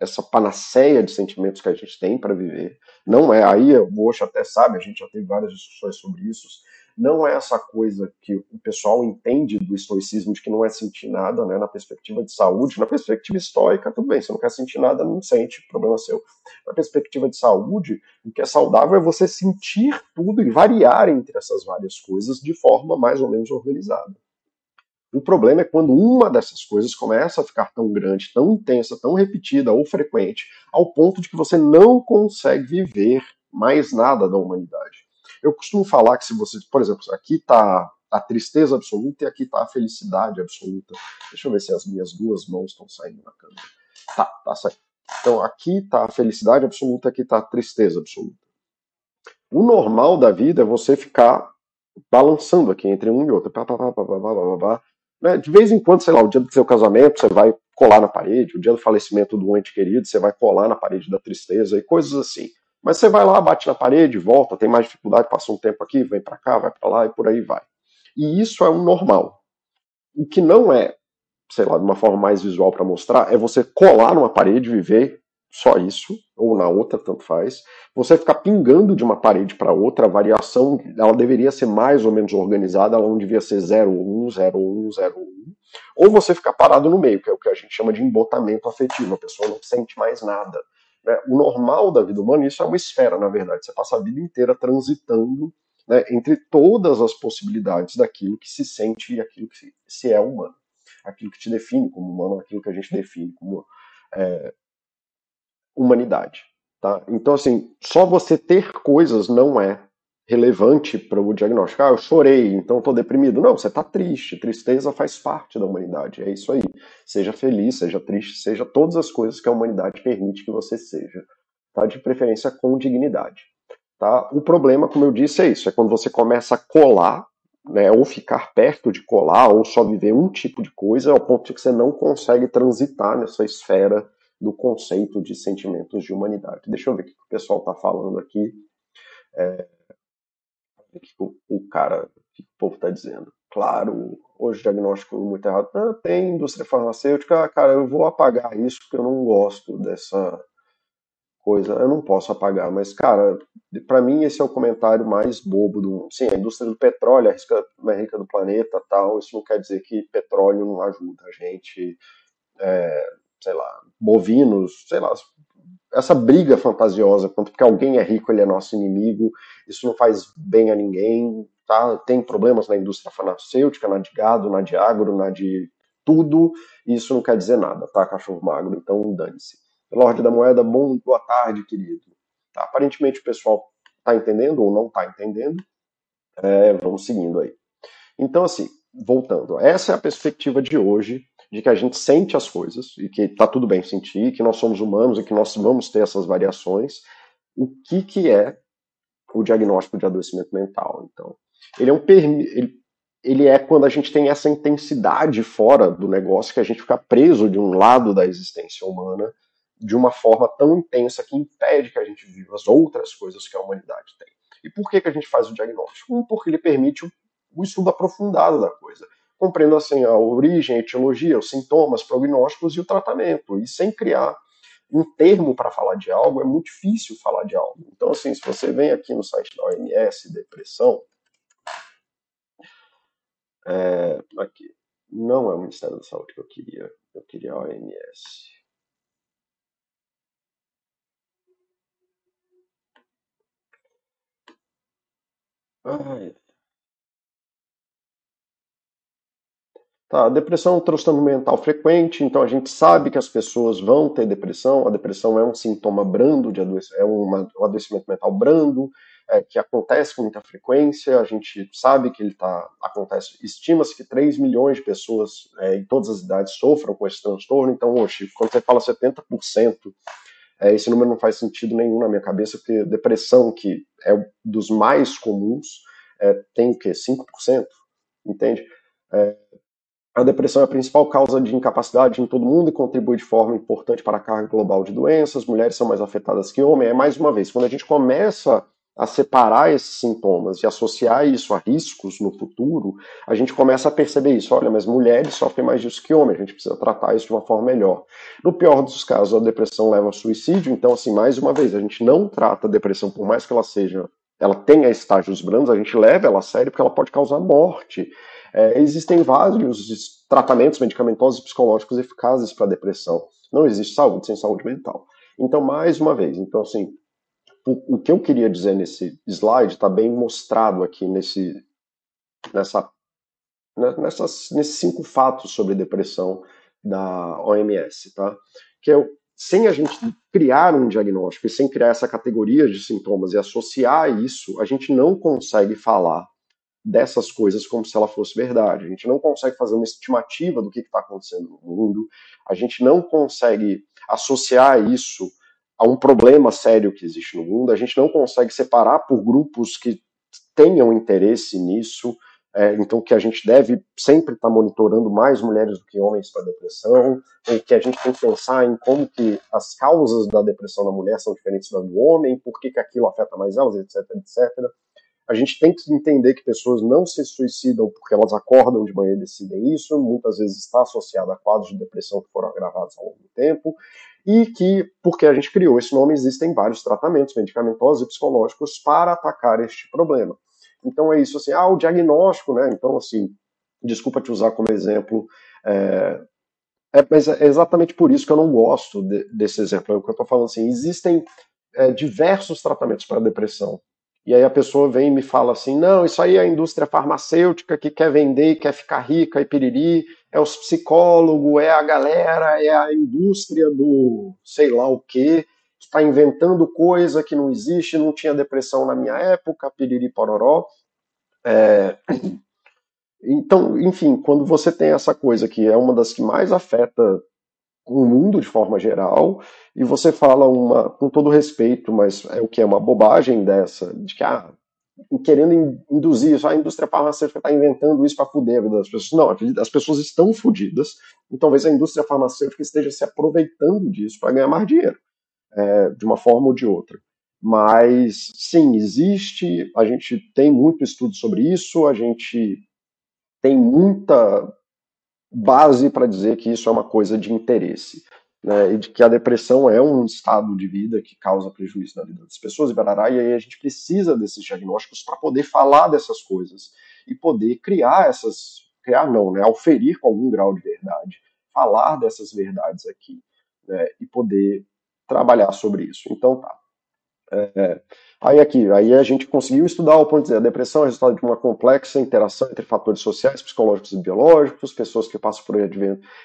essa panaceia de sentimentos que a gente tem para viver. Não é aí, o Osho até sabe, a gente já teve várias discussões sobre isso não é essa coisa que o pessoal entende do estoicismo de que não é sentir nada, né, na perspectiva de saúde, na perspectiva estoica, tudo bem, você não quer sentir nada, não sente, problema seu. Na perspectiva de saúde, o que é saudável é você sentir tudo e variar entre essas várias coisas de forma mais ou menos organizada. O problema é quando uma dessas coisas começa a ficar tão grande, tão intensa, tão repetida ou frequente, ao ponto de que você não consegue viver mais nada da humanidade. Eu costumo falar que se você, por exemplo, aqui está a tristeza absoluta e aqui está a felicidade absoluta. Deixa eu ver se as minhas duas mãos estão saindo na câmera. Tá, tá saindo. Então aqui está a felicidade absoluta, aqui está a tristeza absoluta. O normal da vida é você ficar balançando aqui entre um e outro. Pá, pá, pá, né? De vez em quando, sei lá, o dia do seu casamento, você vai colar na parede, o dia do falecimento do ente querido, você vai colar na parede da tristeza e coisas assim. Mas você vai lá, bate na parede, volta, tem mais dificuldade, passa um tempo aqui, vem para cá, vai para lá e por aí vai. E isso é um normal. O que não é, sei lá, de uma forma mais visual para mostrar, é você colar numa parede, viver só isso, ou na outra, tanto faz. Você ficar pingando de uma parede para outra, a variação, ela deveria ser mais ou menos organizada, ela não devia ser 0,1, 0,1, 0,1. Ou você ficar parado no meio, que é o que a gente chama de embotamento afetivo, a pessoa não sente mais nada. Né? O normal da vida humana, isso é uma esfera, na verdade. Você passa a vida inteira transitando né, entre todas as possibilidades daquilo que se sente e aquilo que se é humano. Aquilo que te define como humano, aquilo que a gente define como é, humanidade. Tá? Então, assim, só você ter coisas não é relevante para o diagnóstico. Ah, eu chorei, então estou deprimido. Não, você está triste. Tristeza faz parte da humanidade. É isso aí. Seja feliz, seja triste, seja todas as coisas que a humanidade permite que você seja. Tá? De preferência com dignidade. Tá? O problema, como eu disse, é isso. É quando você começa a colar, né, ou ficar perto de colar, ou só viver um tipo de coisa, ao ponto de que você não consegue transitar nessa esfera do conceito de sentimentos de humanidade. Deixa eu ver o que o pessoal está falando aqui. É, o que o, cara, o que o povo está dizendo. Claro, hoje diagnóstico muito errado. Ah, tem indústria farmacêutica, cara, eu vou apagar isso porque eu não gosto dessa coisa. Eu não posso apagar, mas, cara, para mim esse é o comentário mais bobo do mundo. Sim, a indústria do petróleo é a mais rica do planeta, tal. Isso não quer dizer que petróleo não ajuda a gente. É, sei lá, bovinos, sei lá, essa briga fantasiosa, quanto porque alguém é rico, ele é nosso inimigo, isso não faz bem a ninguém, tá? Tem problemas na indústria farmacêutica, na de gado, na de agro, na de tudo, e isso não quer dizer nada, tá, cachorro magro? Então, dane-se. Lorde da Moeda, bom, boa tarde, querido. Tá, aparentemente o pessoal tá entendendo ou não tá entendendo. É, vamos seguindo aí. Então, assim, voltando, essa é a perspectiva de hoje, de que a gente sente as coisas, e que tá tudo bem sentir, que nós somos humanos e que nós vamos ter essas variações. O que, que é o diagnóstico de adoecimento mental? Então, ele é um ele, ele é quando a gente tem essa intensidade fora do negócio que a gente fica preso de um lado da existência humana de uma forma tão intensa que impede que a gente viva as outras coisas que a humanidade tem. E por que, que a gente faz o diagnóstico? Um, porque ele permite o estudo aprofundado da coisa. Compreendo assim a origem, a etiologia, os sintomas, prognósticos e o tratamento. E sem criar um termo para falar de algo, é muito difícil falar de algo. Então, assim, se você vem aqui no site da OMS, depressão, é, aqui, não é o Ministério da Saúde que eu queria, eu queria a OMS. Ai. Tá, a depressão é um transtorno mental frequente, então a gente sabe que as pessoas vão ter depressão. A depressão é um sintoma brando de é uma, um adoecimento mental brando, é, que acontece com muita frequência. A gente sabe que ele tá, acontece. Estima-se que 3 milhões de pessoas é, em todas as idades sofram com esse transtorno. Então, hoje, quando você fala 70%, é, esse número não faz sentido nenhum na minha cabeça, porque depressão, que é dos mais comuns, é, tem o quê? 5%? Entende? É, a depressão é a principal causa de incapacidade em todo mundo e contribui de forma importante para a carga global de doenças. Mulheres são mais afetadas que homens. É mais uma vez, quando a gente começa a separar esses sintomas e associar isso a riscos no futuro, a gente começa a perceber isso. Olha, mas mulheres sofrem mais disso que homens, a gente precisa tratar isso de uma forma melhor. No pior dos casos, a depressão leva ao suicídio, então, assim, mais uma vez, a gente não trata a depressão, por mais que ela seja, ela tenha estágios brandos, a gente leva ela a sério porque ela pode causar morte. É, existem vários tratamentos medicamentosos e psicológicos eficazes para depressão. Não existe saúde sem saúde mental. Então, mais uma vez, então assim, o, o que eu queria dizer nesse slide está bem mostrado aqui nesse, nessa, né, nessas, nesses cinco fatos sobre depressão da OMS, tá? Que é sem a gente criar um diagnóstico e sem criar essa categoria de sintomas e associar isso, a gente não consegue falar dessas coisas como se ela fosse verdade. A gente não consegue fazer uma estimativa do que está acontecendo no mundo, a gente não consegue associar isso a um problema sério que existe no mundo, a gente não consegue separar por grupos que tenham interesse nisso, é, então que a gente deve sempre estar tá monitorando mais mulheres do que homens para depressão, ou que a gente tem que pensar em como que as causas da depressão na mulher são diferentes da do homem, por que, que aquilo afeta mais elas, etc, etc. A gente tem que entender que pessoas não se suicidam porque elas acordam de manhã e decidem isso, muitas vezes está associado a quadros de depressão que foram agravados ao longo do tempo, e que, porque a gente criou esse nome, existem vários tratamentos medicamentosos e psicológicos para atacar este problema. Então é isso, assim, ah, o diagnóstico, né? Então, assim, desculpa te usar como exemplo, é, é, mas é exatamente por isso que eu não gosto de, desse exemplo. É o que eu estou falando assim, existem é, diversos tratamentos para depressão. E aí a pessoa vem e me fala assim: não, isso aí é a indústria farmacêutica que quer vender e quer ficar rica e piriri, é os psicólogos, é a galera, é a indústria do sei lá o quê, que está inventando coisa que não existe, não tinha depressão na minha época, piriri pororó. É... Então, enfim, quando você tem essa coisa que é uma das que mais afeta o mundo de forma geral, e você fala uma, com todo respeito, mas é o que é uma bobagem dessa, de que ah, querendo induzir isso. A indústria farmacêutica está inventando isso para fuder a vida das pessoas. Não, as pessoas estão fodidas e talvez a indústria farmacêutica esteja se aproveitando disso para ganhar mais dinheiro, é, de uma forma ou de outra. Mas, sim, existe, a gente tem muito estudo sobre isso, a gente tem muita base para dizer que isso é uma coisa de interesse né, e de que a depressão é um estado de vida que causa prejuízo na vida das pessoas e barará, e aí a gente precisa desses diagnósticos para poder falar dessas coisas e poder criar essas, criar não, né, auferir com algum grau de verdade, falar dessas verdades aqui, né, e poder trabalhar sobre isso. Então tá. É, aí aqui, aí a gente conseguiu estudar o ponto de dizer, a depressão é resultado de uma complexa interação entre fatores sociais, psicológicos e biológicos, pessoas que passam por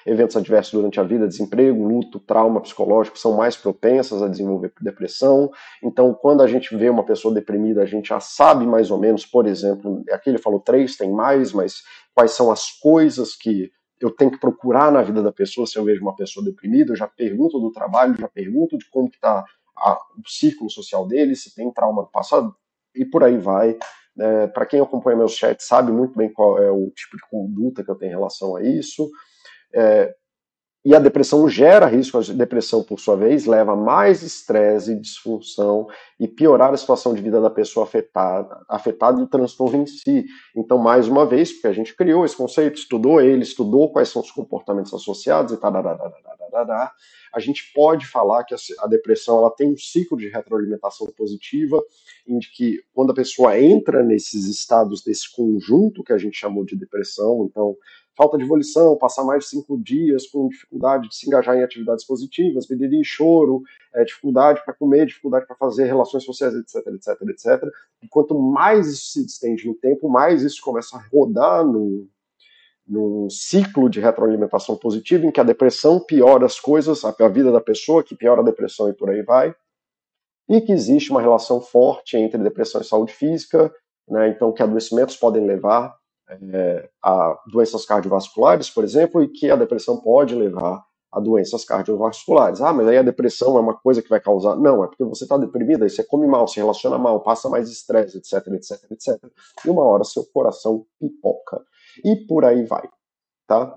eventos adversos durante a vida, desemprego, luto, trauma psicológico, são mais propensas a desenvolver depressão. Então, quando a gente vê uma pessoa deprimida, a gente já sabe mais ou menos, por exemplo, aqui ele falou três, tem mais, mas quais são as coisas que eu tenho que procurar na vida da pessoa se eu vejo uma pessoa deprimida, eu já pergunto do trabalho, já pergunto de como está a, o círculo social dele, se tem trauma do passado, e por aí vai. É, Para quem acompanha meus chats sabe muito bem qual é o tipo de conduta que eu tenho em relação a isso. É, e a depressão gera risco, a depressão, por sua vez, leva a mais estresse e disfunção e piorar a situação de vida da pessoa afetada, afetada e o transtorno em si. Então, mais uma vez, porque a gente criou esse conceito, estudou ele, estudou quais são os comportamentos associados e tal, a gente pode falar que a depressão ela tem um ciclo de retroalimentação positiva, em que quando a pessoa entra nesses estados desse conjunto que a gente chamou de depressão, então falta de volição, passar mais de cinco dias com dificuldade de se engajar em atividades positivas, e choro, é, dificuldade para comer, dificuldade para fazer relações sociais, etc, etc, etc. E quanto mais isso se estende no tempo, mais isso começa a rodar no, num ciclo de retroalimentação positiva em que a depressão piora as coisas, a vida da pessoa, que piora a depressão e por aí vai, e que existe uma relação forte entre depressão e saúde física, né, então que adoecimentos podem levar é, a doenças cardiovasculares, por exemplo, e que a depressão pode levar a doenças cardiovasculares. Ah, mas aí a depressão é uma coisa que vai causar. Não, é porque você está deprimida, aí você come mal, se relaciona mal, passa mais estresse, etc, etc, etc. E uma hora seu coração pipoca e por aí vai, tá?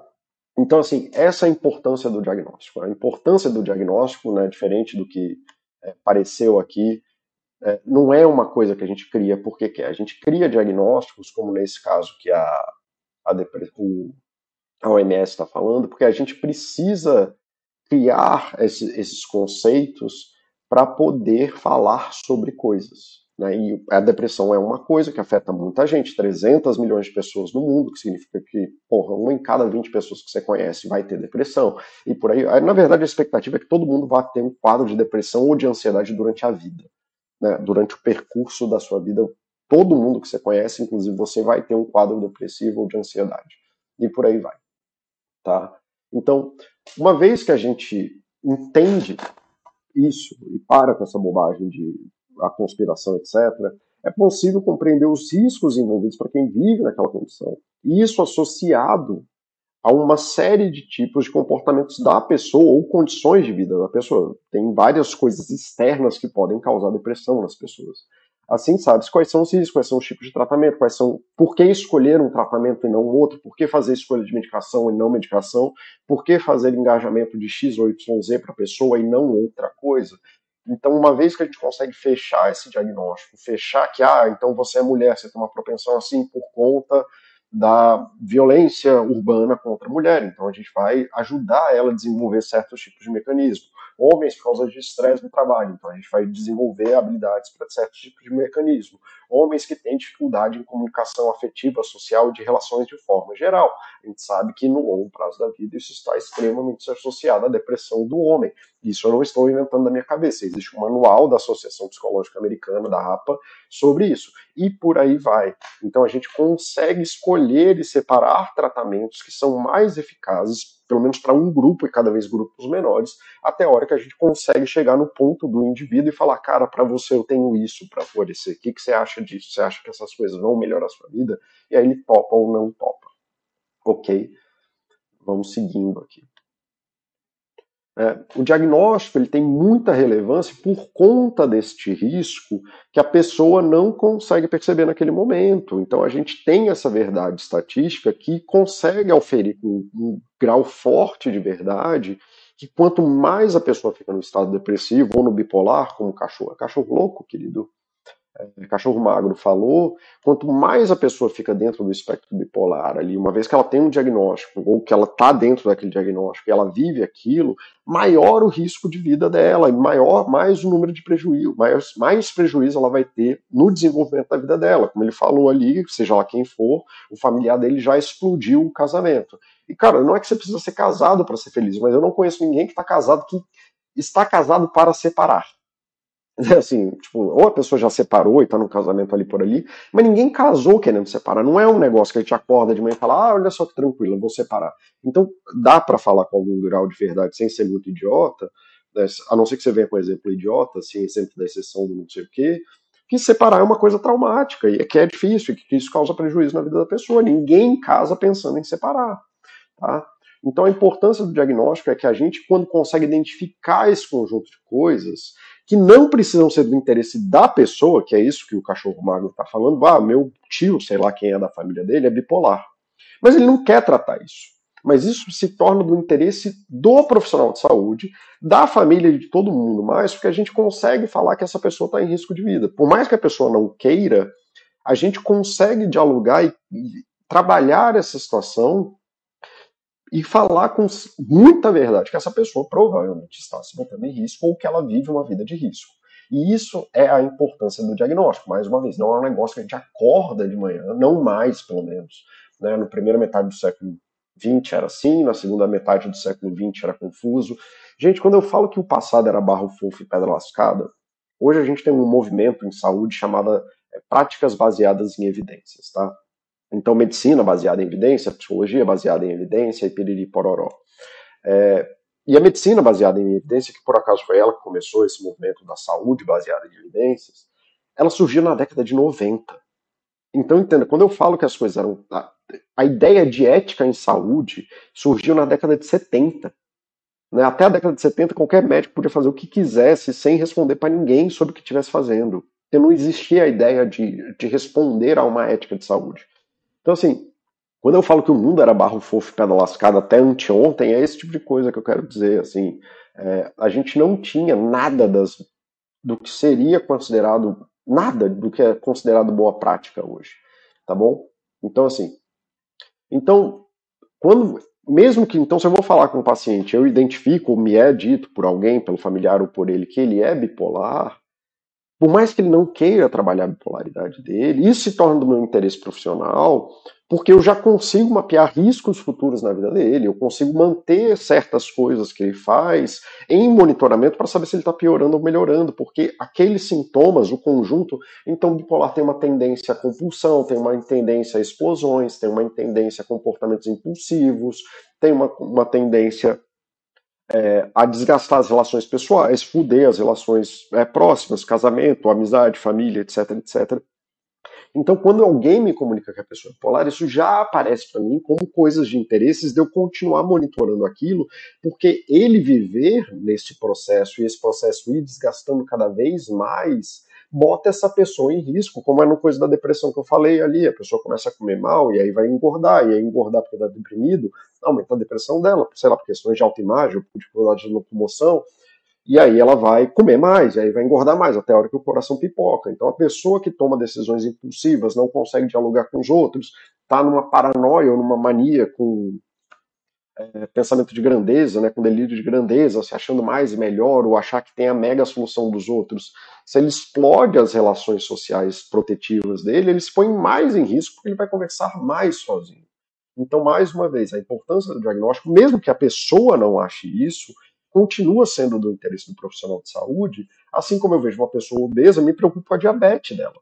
Então, assim, essa é a importância do diagnóstico. A importância do diagnóstico, né, diferente do que é, pareceu aqui, é, não é uma coisa que a gente cria porque quer. A gente cria diagnósticos, como nesse caso que a, a, o, a OMS está falando, porque a gente precisa criar esse, esses conceitos para poder falar sobre coisas. Né? E a depressão é uma coisa que afeta muita gente, 300 milhões de pessoas no mundo, que significa que, porra, uma em cada 20 pessoas que você conhece vai ter depressão. E por aí, na verdade, a expectativa é que todo mundo vá ter um quadro de depressão ou de ansiedade durante a vida. Né? Durante o percurso da sua vida, todo mundo que você conhece, inclusive você, vai ter um quadro depressivo ou de ansiedade. E por aí vai. Tá? Então, uma vez que a gente entende isso e para com essa bobagem de a conspiração, etc., é possível compreender os riscos envolvidos para quem vive naquela condição. E isso associado a uma série de tipos de comportamentos da pessoa ou condições de vida da pessoa. Tem várias coisas externas que podem causar depressão nas pessoas. Assim, sabe quais são os riscos, quais são os tipos de tratamento, quais são, por que escolher um tratamento e não outro, por que fazer escolha de medicação e não medicação, por que fazer engajamento de X ou YZ para a pessoa e não outra coisa. Então, uma vez que a gente consegue fechar esse diagnóstico, fechar que, ah, então você é mulher, você tem uma propensão assim por conta da violência urbana contra a mulher. Então, a gente vai ajudar ela a desenvolver certos tipos de mecanismo. Homens, por causa de estresse no trabalho. Então, a gente vai desenvolver habilidades para certos tipos de mecanismo. Homens que têm dificuldade em comunicação afetiva, social e de relações de forma geral. A gente sabe que no longo prazo da vida isso está extremamente associado à depressão do homem. Isso eu não estou inventando da minha cabeça. Existe um manual da Associação Psicológica Americana, da APA, sobre isso. E por aí vai. Então a gente consegue escolher e separar tratamentos que são mais eficazes, pelo menos para um grupo e cada vez grupos menores, até a hora que a gente consegue chegar no ponto do indivíduo e falar, cara, para você eu tenho isso para florescer. O que, que você acha disso? Você acha que essas coisas vão melhorar a sua vida? E aí ele topa ou não topa. Ok? Vamos seguindo aqui. É, o diagnóstico ele tem muita relevância por conta deste risco que a pessoa não consegue perceber naquele momento. Então a gente tem essa verdade estatística que consegue oferir um, um grau forte de verdade que quanto mais a pessoa fica no estado depressivo ou no bipolar, como cachorro, cachorro louco, querido, é, cachorro magro falou, quanto mais a pessoa fica dentro do espectro bipolar ali, uma vez que ela tem um diagnóstico, ou que ela está dentro daquele diagnóstico e ela vive aquilo, maior o risco de vida dela, e maior, mais o número de prejuízo, mais, mais prejuízo ela vai ter no desenvolvimento da vida dela. Como ele falou ali, seja lá quem for, o familiar dele já explodiu o casamento. E, cara, não é que você precisa ser casado para ser feliz, mas eu não conheço ninguém que está casado que está casado para separar. Assim, tipo, ou a pessoa já separou e tá num casamento ali por ali, mas ninguém casou querendo separar. Não é um negócio que a gente acorda de manhã e fala, ah, olha só que tranquilo, vou separar. Então, dá para falar com algum grau de verdade sem ser muito idiota, né? a não ser que você venha com exemplo idiota, assim, exemplo da exceção do não sei o quê, que separar é uma coisa traumática, e é que é difícil, e que isso causa prejuízo na vida da pessoa. Ninguém casa pensando em separar. Tá? Então, a importância do diagnóstico é que a gente, quando consegue identificar esse conjunto de coisas, que não precisam ser do interesse da pessoa, que é isso que o cachorro magro está falando. Ah, meu tio, sei lá quem é da família dele, é bipolar. Mas ele não quer tratar isso. Mas isso se torna do interesse do profissional de saúde, da família e de todo mundo mais, porque a gente consegue falar que essa pessoa está em risco de vida. Por mais que a pessoa não queira, a gente consegue dialogar e, e trabalhar essa situação e falar com muita verdade que essa pessoa provavelmente está se botando em risco ou que ela vive uma vida de risco. E isso é a importância do diagnóstico. Mais uma vez, não é um negócio que a gente acorda de manhã, não mais, pelo menos. Né? Na primeira metade do século XX era assim, na segunda metade do século XX era confuso. Gente, quando eu falo que o passado era barro fofo e pedra lascada, hoje a gente tem um movimento em saúde chamado é, práticas baseadas em evidências, tá? Então, medicina baseada em evidência, psicologia baseada em evidência e piriri pororó. É, e a medicina baseada em evidência, que por acaso foi ela que começou esse movimento da saúde baseada em evidências, ela surgiu na década de 90. Então, entenda, quando eu falo que as coisas eram. A, a ideia de ética em saúde surgiu na década de 70. Né? Até a década de 70, qualquer médico podia fazer o que quisesse sem responder para ninguém sobre o que estivesse fazendo. Porque não existia a ideia de, de responder a uma ética de saúde. Então, assim, quando eu falo que o mundo era barro fofo e pedra lascada até anteontem, é esse tipo de coisa que eu quero dizer. Assim, é, a gente não tinha nada das, do que seria considerado, nada do que é considerado boa prática hoje. Tá bom? Então, assim, então, quando, mesmo que, então, se eu vou falar com um paciente, eu identifico, ou me é dito por alguém, pelo familiar ou por ele, que ele é bipolar, por mais que ele não queira trabalhar a bipolaridade dele, isso se torna do meu interesse profissional, porque eu já consigo mapear riscos futuros na vida dele, eu consigo manter certas coisas que ele faz em monitoramento para saber se ele está piorando ou melhorando, porque aqueles sintomas, o conjunto, então bipolar tem uma tendência à compulsão, tem uma tendência a explosões, tem uma tendência a comportamentos impulsivos, tem uma, uma tendência é, a desgastar as relações pessoais, fuder as relações é, próximas, casamento, amizade, família, etc, etc. Então, quando alguém me comunica que a pessoa é polar, isso já aparece para mim como coisas de interesses de eu continuar monitorando aquilo, porque ele viver nesse processo e esse processo ir desgastando cada vez mais bota essa pessoa em risco, como é no coisa da depressão que eu falei ali, a pessoa começa a comer mal e aí vai engordar, e aí engordar porque está deprimido, aumenta a depressão dela, sei lá, por questões de autoimagem, por dificuldade de locomoção, e aí ela vai comer mais, e aí vai engordar mais, até a hora que o coração pipoca. Então a pessoa que toma decisões impulsivas, não consegue dialogar com os outros, está numa paranoia ou numa mania com é, pensamento de grandeza, né, com delírio de grandeza, se achando mais e melhor, ou achar que tem a mega solução dos outros, se ele explode as relações sociais protetivas dele, ele se põe mais em risco porque ele vai conversar mais sozinho. Então, mais uma vez, a importância do diagnóstico, mesmo que a pessoa não ache isso, continua sendo do interesse do profissional de saúde, assim como eu vejo uma pessoa obesa, me preocupa com a diabetes dela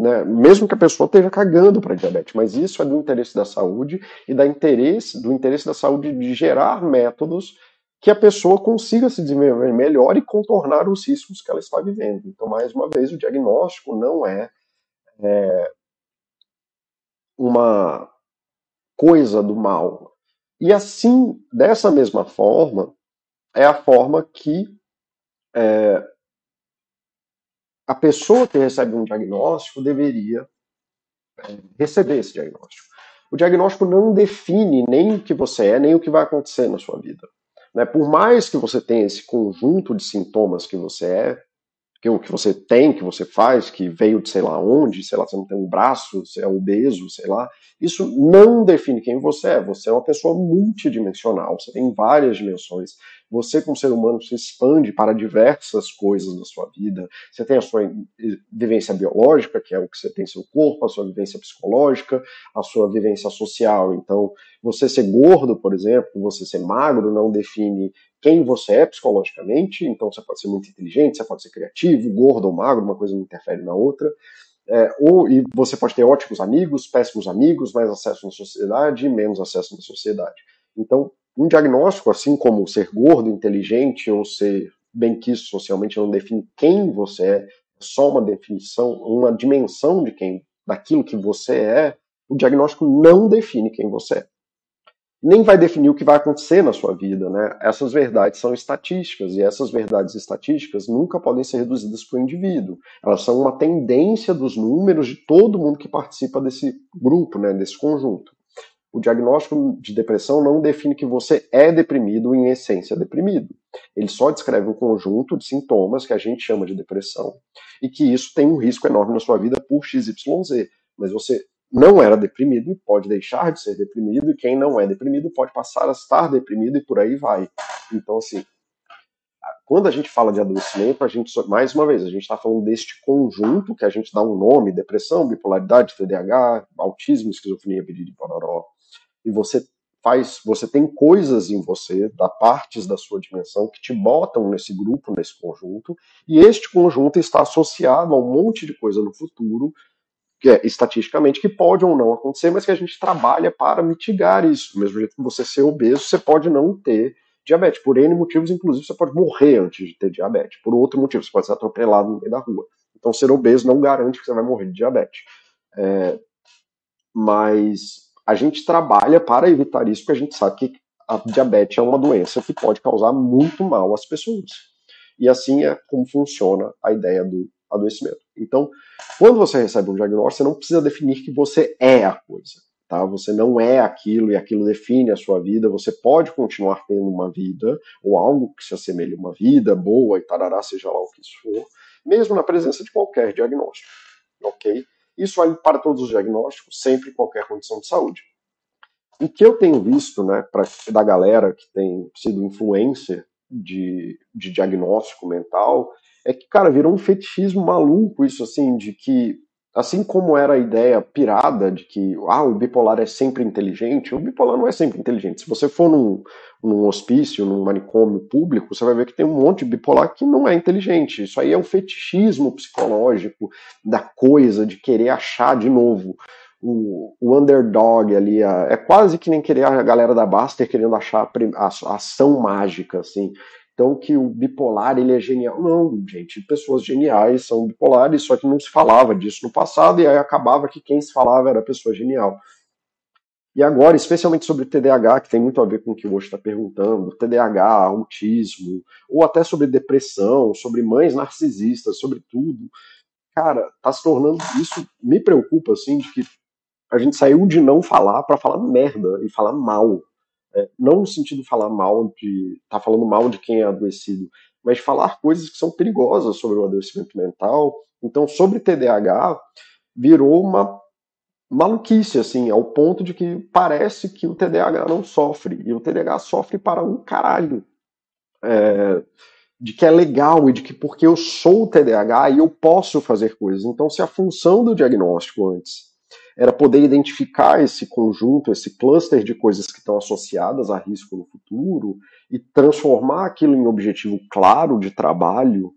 né, mesmo que a pessoa esteja cagando para diabetes, mas isso é do interesse da saúde e da interesse, do interesse da saúde de gerar métodos que a pessoa consiga se desenvolver melhor e contornar os riscos que ela está vivendo. Então, mais uma vez, o diagnóstico não é, é uma coisa do mal. E assim, dessa mesma forma, é a forma que é, a pessoa que recebe um diagnóstico deveria é, receber esse diagnóstico. O diagnóstico não define nem o que você é, nem o que vai acontecer na sua vida. Né? Por mais que você tenha esse conjunto de sintomas que você é, que o que você tem, que você faz, que veio de sei lá onde, sei lá, você não tem um braço, você é obeso, sei lá, isso não define quem você é. Você é uma pessoa multidimensional, você tem várias dimensões. Você, como ser humano, se expande para diversas coisas da sua vida. Você tem a sua vivência biológica, que é o que você tem seu corpo, a sua vivência psicológica, a sua vivência social. Então, você ser gordo, por exemplo, você ser magro, não define quem você é psicologicamente. Então, você pode ser muito inteligente, você pode ser criativo, gordo ou magro, uma coisa não interfere na outra. É, ou e você pode ter ótimos amigos, péssimos amigos, mais acesso na sociedade, menos acesso na sociedade. Então, um diagnóstico, assim como ser gordo, inteligente ou ser bem-quisto socialmente, não define quem você é, é só uma definição, uma dimensão de quem, daquilo que você é. O diagnóstico não define quem você é. Nem vai definir o que vai acontecer na sua vida, né? Essas verdades são estatísticas e essas verdades estatísticas nunca podem ser reduzidas para o indivíduo. Elas são uma tendência dos números de todo mundo que participa desse grupo, né? Desse conjunto o diagnóstico de depressão não define que você é deprimido em essência deprimido. Ele só descreve um conjunto de sintomas que a gente chama de depressão e que isso tem um risco enorme na sua vida por XYZ. Mas você não era deprimido e pode deixar de ser deprimido, e quem não é deprimido pode passar a estar deprimido e por aí vai. Então, assim, quando a gente fala de adoecimento, a gente, mais uma vez, a gente está falando deste conjunto que a gente dá um nome, depressão, bipolaridade, TDAH, autismo, esquizofrenia, biriri, pororó, e você faz, você tem coisas em você, da partes da sua dimensão que te botam nesse grupo, nesse conjunto, e este conjunto está associado a um monte de coisa no futuro, que é estatisticamente que pode ou não acontecer, mas que a gente trabalha para mitigar isso. Do mesmo jeito que você ser obeso, você pode não ter diabetes. Por N motivos, inclusive, você pode morrer antes de ter diabetes. Por outro motivo, você pode ser atropelado no meio da rua. Então, ser obeso não garante que você vai morrer de diabetes. É, mas a gente trabalha para evitar isso, porque a gente sabe que a diabetes é uma doença que pode causar muito mal às pessoas. E assim é como funciona a ideia do adoecimento. Então, quando você recebe um diagnóstico, você não precisa definir que você é a coisa. Tá? Você não é aquilo e aquilo define a sua vida. Você pode continuar tendo uma vida, ou algo que se assemelhe a uma vida boa e tarará, seja lá o que isso for, mesmo na presença de qualquer diagnóstico. Ok? Isso vale para todos os diagnósticos, sempre em qualquer condição de saúde. O que eu tenho visto, né, pra, da galera que tem sido influencer de, de diagnóstico mental, é que, cara, virou um fetichismo maluco isso, assim, de que assim como era a ideia pirada de que ah, o bipolar é sempre inteligente, o bipolar não é sempre inteligente. Se você for num, num hospício, num manicômio público, você vai ver que tem um monte de bipolar que não é inteligente. Isso aí é o fetichismo psicológico da coisa, de querer achar de novo o, o underdog ali. A, é quase que nem querer a galera da Baster querendo achar a, a, a ação mágica, assim. Então que o bipolar ele é genial. Não, gente, pessoas geniais são bipolares, só que não se falava disso no passado e aí acabava que quem se falava era a pessoa genial. E agora, especialmente sobre TDAH, que tem muito a ver com o que o Osho está perguntando, TDAH, autismo, ou até sobre depressão, sobre mães narcisistas, sobre tudo. Cara, tá se tornando isso me preocupa assim de que a gente saiu de não falar para falar merda e falar mal é, não no sentido de falar mal de. tá falando mal de quem é adoecido, mas falar coisas que são perigosas sobre o adoecimento mental. Então, sobre TDAH, virou uma maluquice, assim, ao ponto de que parece que o TDAH não sofre, e o TDAH sofre para um caralho. É, de que é legal e de que porque eu sou TDAH e eu posso fazer coisas. Então, se a função do diagnóstico antes era poder identificar esse conjunto, esse cluster de coisas que estão associadas a risco no futuro e transformar aquilo em objetivo claro de trabalho.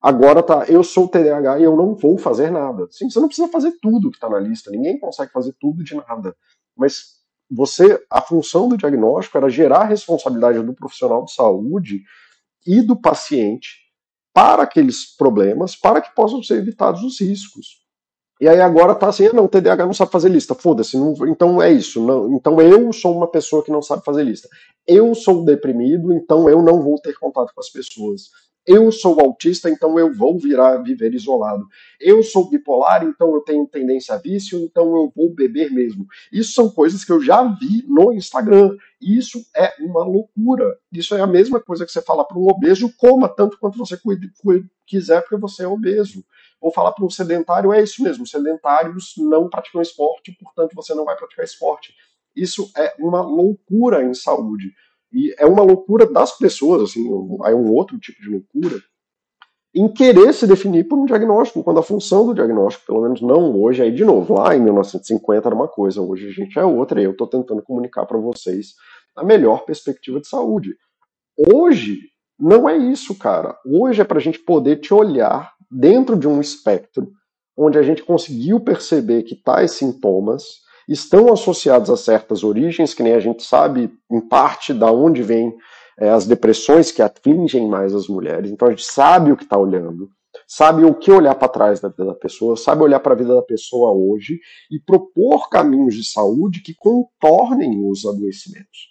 Agora tá, eu sou TDAH e eu não vou fazer nada. Sim, você não precisa fazer tudo que está na lista, ninguém consegue fazer tudo de nada. Mas você, a função do diagnóstico era gerar a responsabilidade do profissional de saúde e do paciente para aqueles problemas, para que possam ser evitados os riscos. E aí agora tá assim, não, o TDAH não sabe fazer lista, foda-se, então é isso. Não, então eu sou uma pessoa que não sabe fazer lista. Eu sou deprimido, então eu não vou ter contato com as pessoas. Eu sou autista, então eu vou virar viver isolado. Eu sou bipolar, então eu tenho tendência a vício, então eu vou beber mesmo. Isso são coisas que eu já vi no Instagram. Isso é uma loucura. Isso é a mesma coisa que você fala para um obeso, coma tanto quanto você quiser, porque você é obeso. Ou falar para um sedentário, é isso mesmo, sedentários não praticam esporte, portanto você não vai praticar esporte. Isso é uma loucura em saúde. E é uma loucura das pessoas, assim, é um outro tipo de loucura, em querer se definir por um diagnóstico, quando a função do diagnóstico, pelo menos não hoje, aí de novo, lá em 1950 era uma coisa, hoje a gente é outra, e eu estou tentando comunicar para vocês a melhor perspectiva de saúde. Hoje, não é isso, cara. Hoje é para a gente poder te olhar dentro de um espectro onde a gente conseguiu perceber que tais sintomas estão associados a certas origens, que nem a gente sabe, em parte, da onde vêm é, as depressões que atingem mais as mulheres. Então a gente sabe o que está olhando, sabe o que olhar para trás da vida da pessoa, sabe olhar para a vida da pessoa hoje e propor caminhos de saúde que contornem os adoecimentos,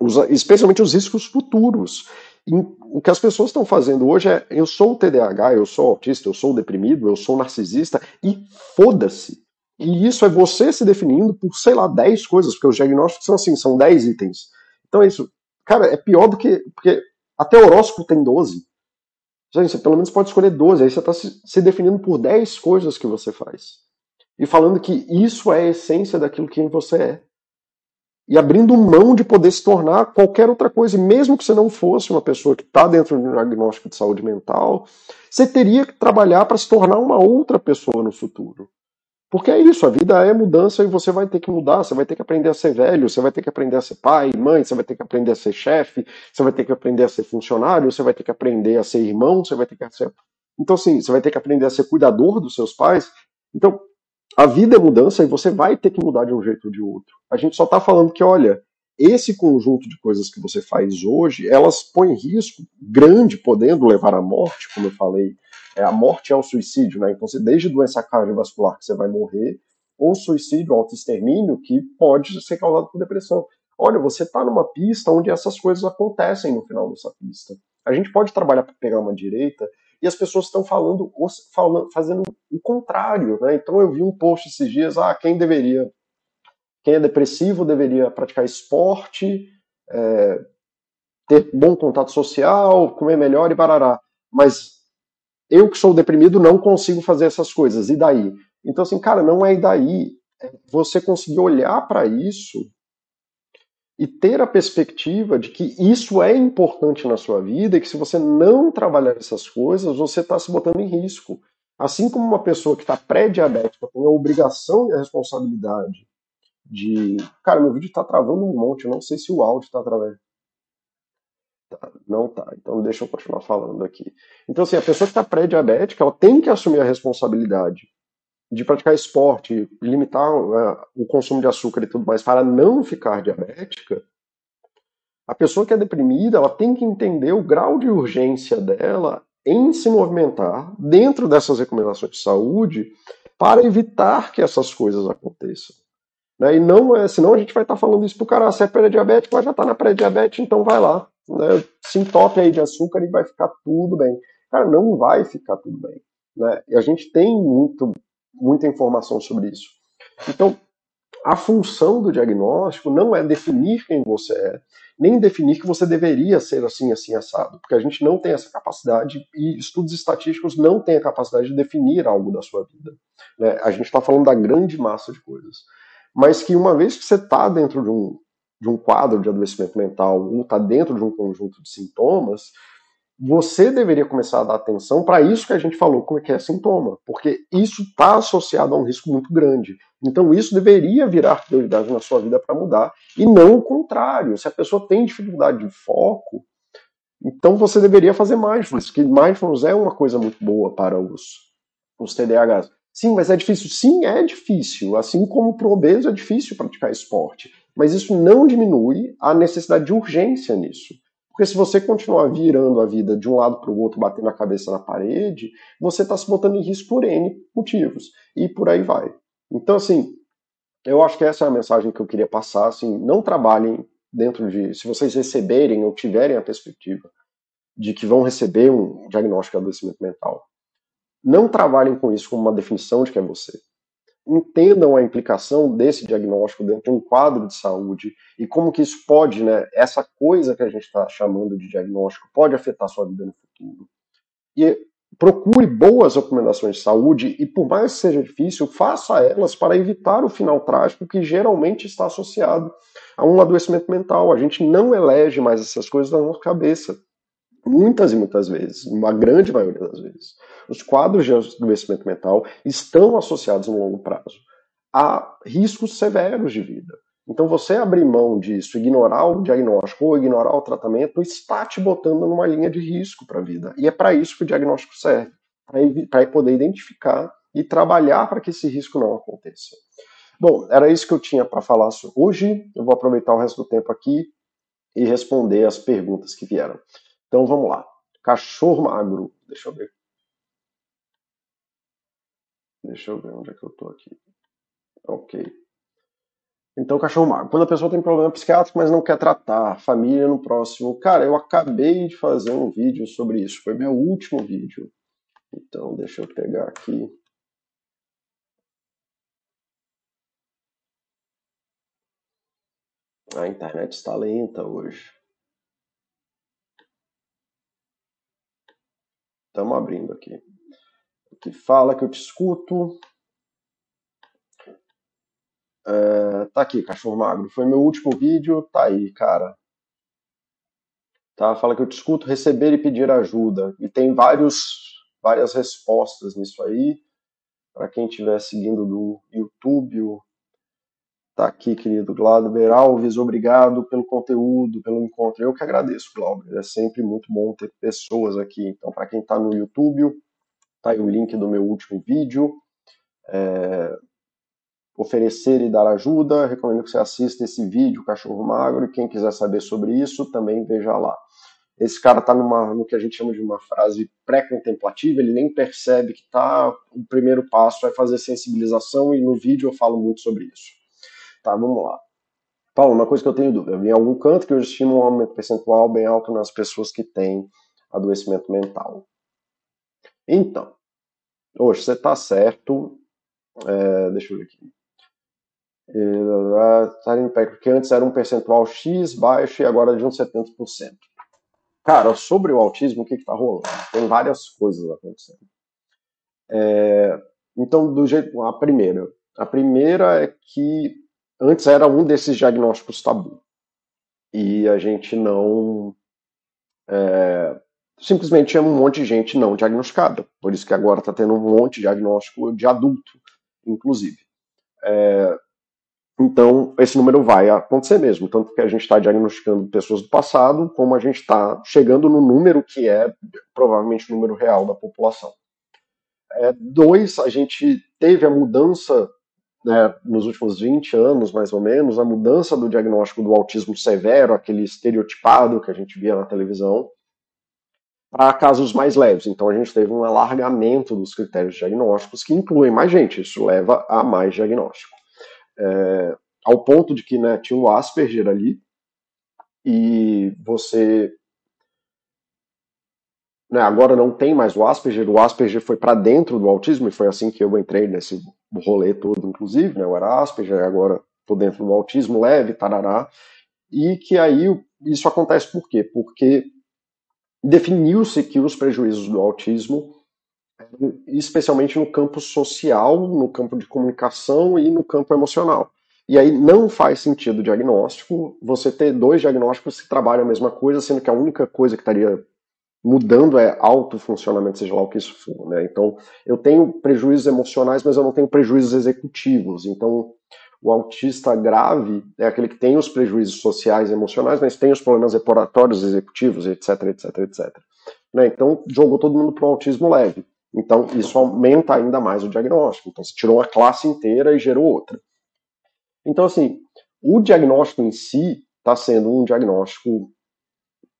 os, especialmente os riscos futuros. O que as pessoas estão fazendo hoje é: eu sou TDAH, eu sou autista, eu sou deprimido, eu sou narcisista, e foda-se. E isso é você se definindo por, sei lá, 10 coisas, porque os diagnósticos são assim, são 10 itens. Então é isso. Cara, é pior do que. Porque até o horóscopo tem 12. Gente, você pelo menos pode escolher 12. Aí você está se definindo por 10 coisas que você faz. E falando que isso é a essência daquilo que você é e abrindo mão de poder se tornar qualquer outra coisa. E mesmo que você não fosse uma pessoa que está dentro de um diagnóstico de saúde mental, você teria que trabalhar para se tornar uma outra pessoa no futuro. Porque é isso, a vida é mudança e você vai ter que mudar, você vai ter que aprender a ser velho, você vai ter que aprender a ser pai, mãe, você vai ter que aprender a ser chefe, você vai ter que aprender a ser funcionário, você vai ter que aprender a ser irmão, você vai ter que ser. Então, assim, você vai ter que aprender a ser cuidador dos seus pais. Então, a vida é mudança e você vai ter que mudar de um jeito ou de outro. A gente só está falando que, olha, esse conjunto de coisas que você faz hoje, elas põem risco grande, podendo levar à morte, como eu falei. É, a morte é o suicídio, né? Então, desde doença cardiovascular que você vai morrer, ou suicídio, autoextermínio, que pode ser causado por depressão. Olha, você está numa pista onde essas coisas acontecem no final dessa pista. A gente pode trabalhar para pegar uma direita e as pessoas estão falando, falando, fazendo o contrário, né? Então eu vi um post esses dias, ah, quem deveria, quem é depressivo deveria praticar esporte, é, ter bom contato social, comer melhor e barará. Mas eu que sou deprimido não consigo fazer essas coisas, e daí? Então assim, cara, não é e daí. É você conseguir olhar para isso e ter a perspectiva de que isso é importante na sua vida e que se você não trabalhar essas coisas, você está se botando em risco. Assim como uma pessoa que está pré-diabética tem a obrigação e a responsabilidade de. Cara, meu vídeo está travando um monte, eu não sei se o áudio está travando. Tá, não tá, então deixa eu continuar falando aqui. Então, assim, a pessoa que está pré-diabética, ela tem que assumir a responsabilidade de praticar esporte, limitar uh, o consumo de açúcar e tudo mais para não ficar diabética, a pessoa que é deprimida, ela tem que entender o grau de urgência dela em se movimentar dentro dessas recomendações de saúde para evitar que essas coisas aconteçam. Né? E não é, senão a gente vai estar tá falando isso pro cara, ah, você é pré-diabético, mas já está na pré-diabetes, então vai lá. Né? Se entope aí de açúcar e vai ficar tudo bem. Cara, não vai ficar tudo bem. Né? E a gente tem muito muita informação sobre isso. Então, a função do diagnóstico não é definir quem você é, nem definir que você deveria ser assim, assim, assado, porque a gente não tem essa capacidade e estudos estatísticos não têm a capacidade de definir algo da sua vida. Né? A gente está falando da grande massa de coisas. Mas que uma vez que você está dentro de um, de um quadro de adoecimento mental ou está dentro de um conjunto de sintomas, você deveria começar a dar atenção para isso que a gente falou, como é que é sintoma, porque isso está associado a um risco muito grande. Então isso deveria virar prioridade na sua vida para mudar, e não o contrário. Se a pessoa tem dificuldade de foco, então você deveria fazer mindfulness, que mindfulness é uma coisa muito boa para os, os TDAHs. Sim, mas é difícil. Sim, é difícil. Assim como para o obeso é difícil praticar esporte. Mas isso não diminui a necessidade de urgência nisso. Porque se você continuar virando a vida de um lado para o outro, batendo a cabeça na parede, você está se botando em risco por N motivos. E por aí vai. Então, assim, eu acho que essa é a mensagem que eu queria passar. Assim, não trabalhem dentro de. Se vocês receberem ou tiverem a perspectiva de que vão receber um diagnóstico de adoecimento mental, não trabalhem com isso como uma definição de que é você entendam a implicação desse diagnóstico dentro de um quadro de saúde e como que isso pode, né, essa coisa que a gente está chamando de diagnóstico, pode afetar sua vida no futuro. E procure boas recomendações de saúde e, por mais que seja difícil, faça elas para evitar o final trágico que geralmente está associado a um adoecimento mental. A gente não elege mais essas coisas na nossa cabeça. Muitas e muitas vezes, uma grande maioria das vezes, os quadros de adoecimento mental estão associados no longo prazo a riscos severos de vida. Então, você abrir mão disso, ignorar o diagnóstico ou ignorar o tratamento, está te botando numa linha de risco para a vida. E é para isso que o diagnóstico serve para poder identificar e trabalhar para que esse risco não aconteça. Bom, era isso que eu tinha para falar hoje. Eu vou aproveitar o resto do tempo aqui e responder as perguntas que vieram. Então vamos lá. Cachorro magro. Deixa eu ver. Deixa eu ver onde é que eu tô aqui. Ok. Então, cachorro magro. Quando a pessoa tem problema psiquiátrico, mas não quer tratar, família no próximo. Cara, eu acabei de fazer um vídeo sobre isso. Foi meu último vídeo. Então, deixa eu pegar aqui. A internet está lenta hoje. Estamos abrindo aqui. Que fala que eu te escuto. É, tá aqui, cachorro magro. Foi meu último vídeo. Tá aí, cara. Tá, fala que eu te escuto receber e pedir ajuda. E tem vários, várias respostas nisso aí. Para quem estiver seguindo do YouTube, Tá aqui, querido Glauber Alves, obrigado pelo conteúdo, pelo encontro. Eu que agradeço, Glauber. É sempre muito bom ter pessoas aqui. Então, para quem está no YouTube, tá aí o link do meu último vídeo. É... Oferecer e dar ajuda. Recomendo que você assista esse vídeo, Cachorro Magro. E quem quiser saber sobre isso, também veja lá. Esse cara está no que a gente chama de uma frase pré-contemplativa, ele nem percebe que tá. O primeiro passo é fazer sensibilização, e no vídeo eu falo muito sobre isso. Tá, vamos lá. Paulo, uma coisa que eu tenho dúvida. Eu em algum canto que eu estimo um aumento percentual bem alto nas pessoas que têm adoecimento mental. Então, hoje você está certo. É, deixa eu ver aqui. É, porque antes era um percentual X baixo e agora é de uns 70%. Cara, sobre o autismo, o que está rolando? Tem várias coisas acontecendo. É, então, do jeito. A primeira. A primeira é que antes era um desses diagnósticos tabu. E a gente não. É, simplesmente tinha um monte de gente não diagnosticada. Por isso que agora está tendo um monte de diagnóstico de adulto, inclusive. É, então, esse número vai acontecer mesmo. Tanto que a gente está diagnosticando pessoas do passado, como a gente está chegando no número que é provavelmente o número real da população. É, dois, a gente teve a mudança né, nos últimos 20 anos, mais ou menos, a mudança do diagnóstico do autismo severo, aquele estereotipado que a gente via na televisão, para casos mais leves. Então a gente teve um alargamento dos critérios diagnósticos que incluem mais gente, isso leva a mais diagnóstico. É, ao ponto de que né, tinha o Asperger ali, e você né, agora não tem mais o Asperger, o Asperger foi para dentro do autismo, e foi assim que eu entrei nesse rolê todo, inclusive, né, eu era Asperger, agora estou dentro do autismo leve, tarará, e que aí isso acontece por quê? Porque definiu-se que os prejuízos do autismo, especialmente no campo social, no campo de comunicação e no campo emocional. E aí não faz sentido o diagnóstico, você ter dois diagnósticos que trabalham a mesma coisa, sendo que a única coisa que estaria mudando é autofuncionamento, seja lá o que isso for. Né? Então, eu tenho prejuízos emocionais, mas eu não tenho prejuízos executivos. Então, o autista grave é aquele que tem os prejuízos sociais e emocionais, mas tem os problemas reparatórios executivos, etc, etc, etc. Né? Então, jogou todo mundo para o autismo leve. Então, isso aumenta ainda mais o diagnóstico. Então, você tirou uma classe inteira e gerou outra. Então, assim, o diagnóstico em si está sendo um diagnóstico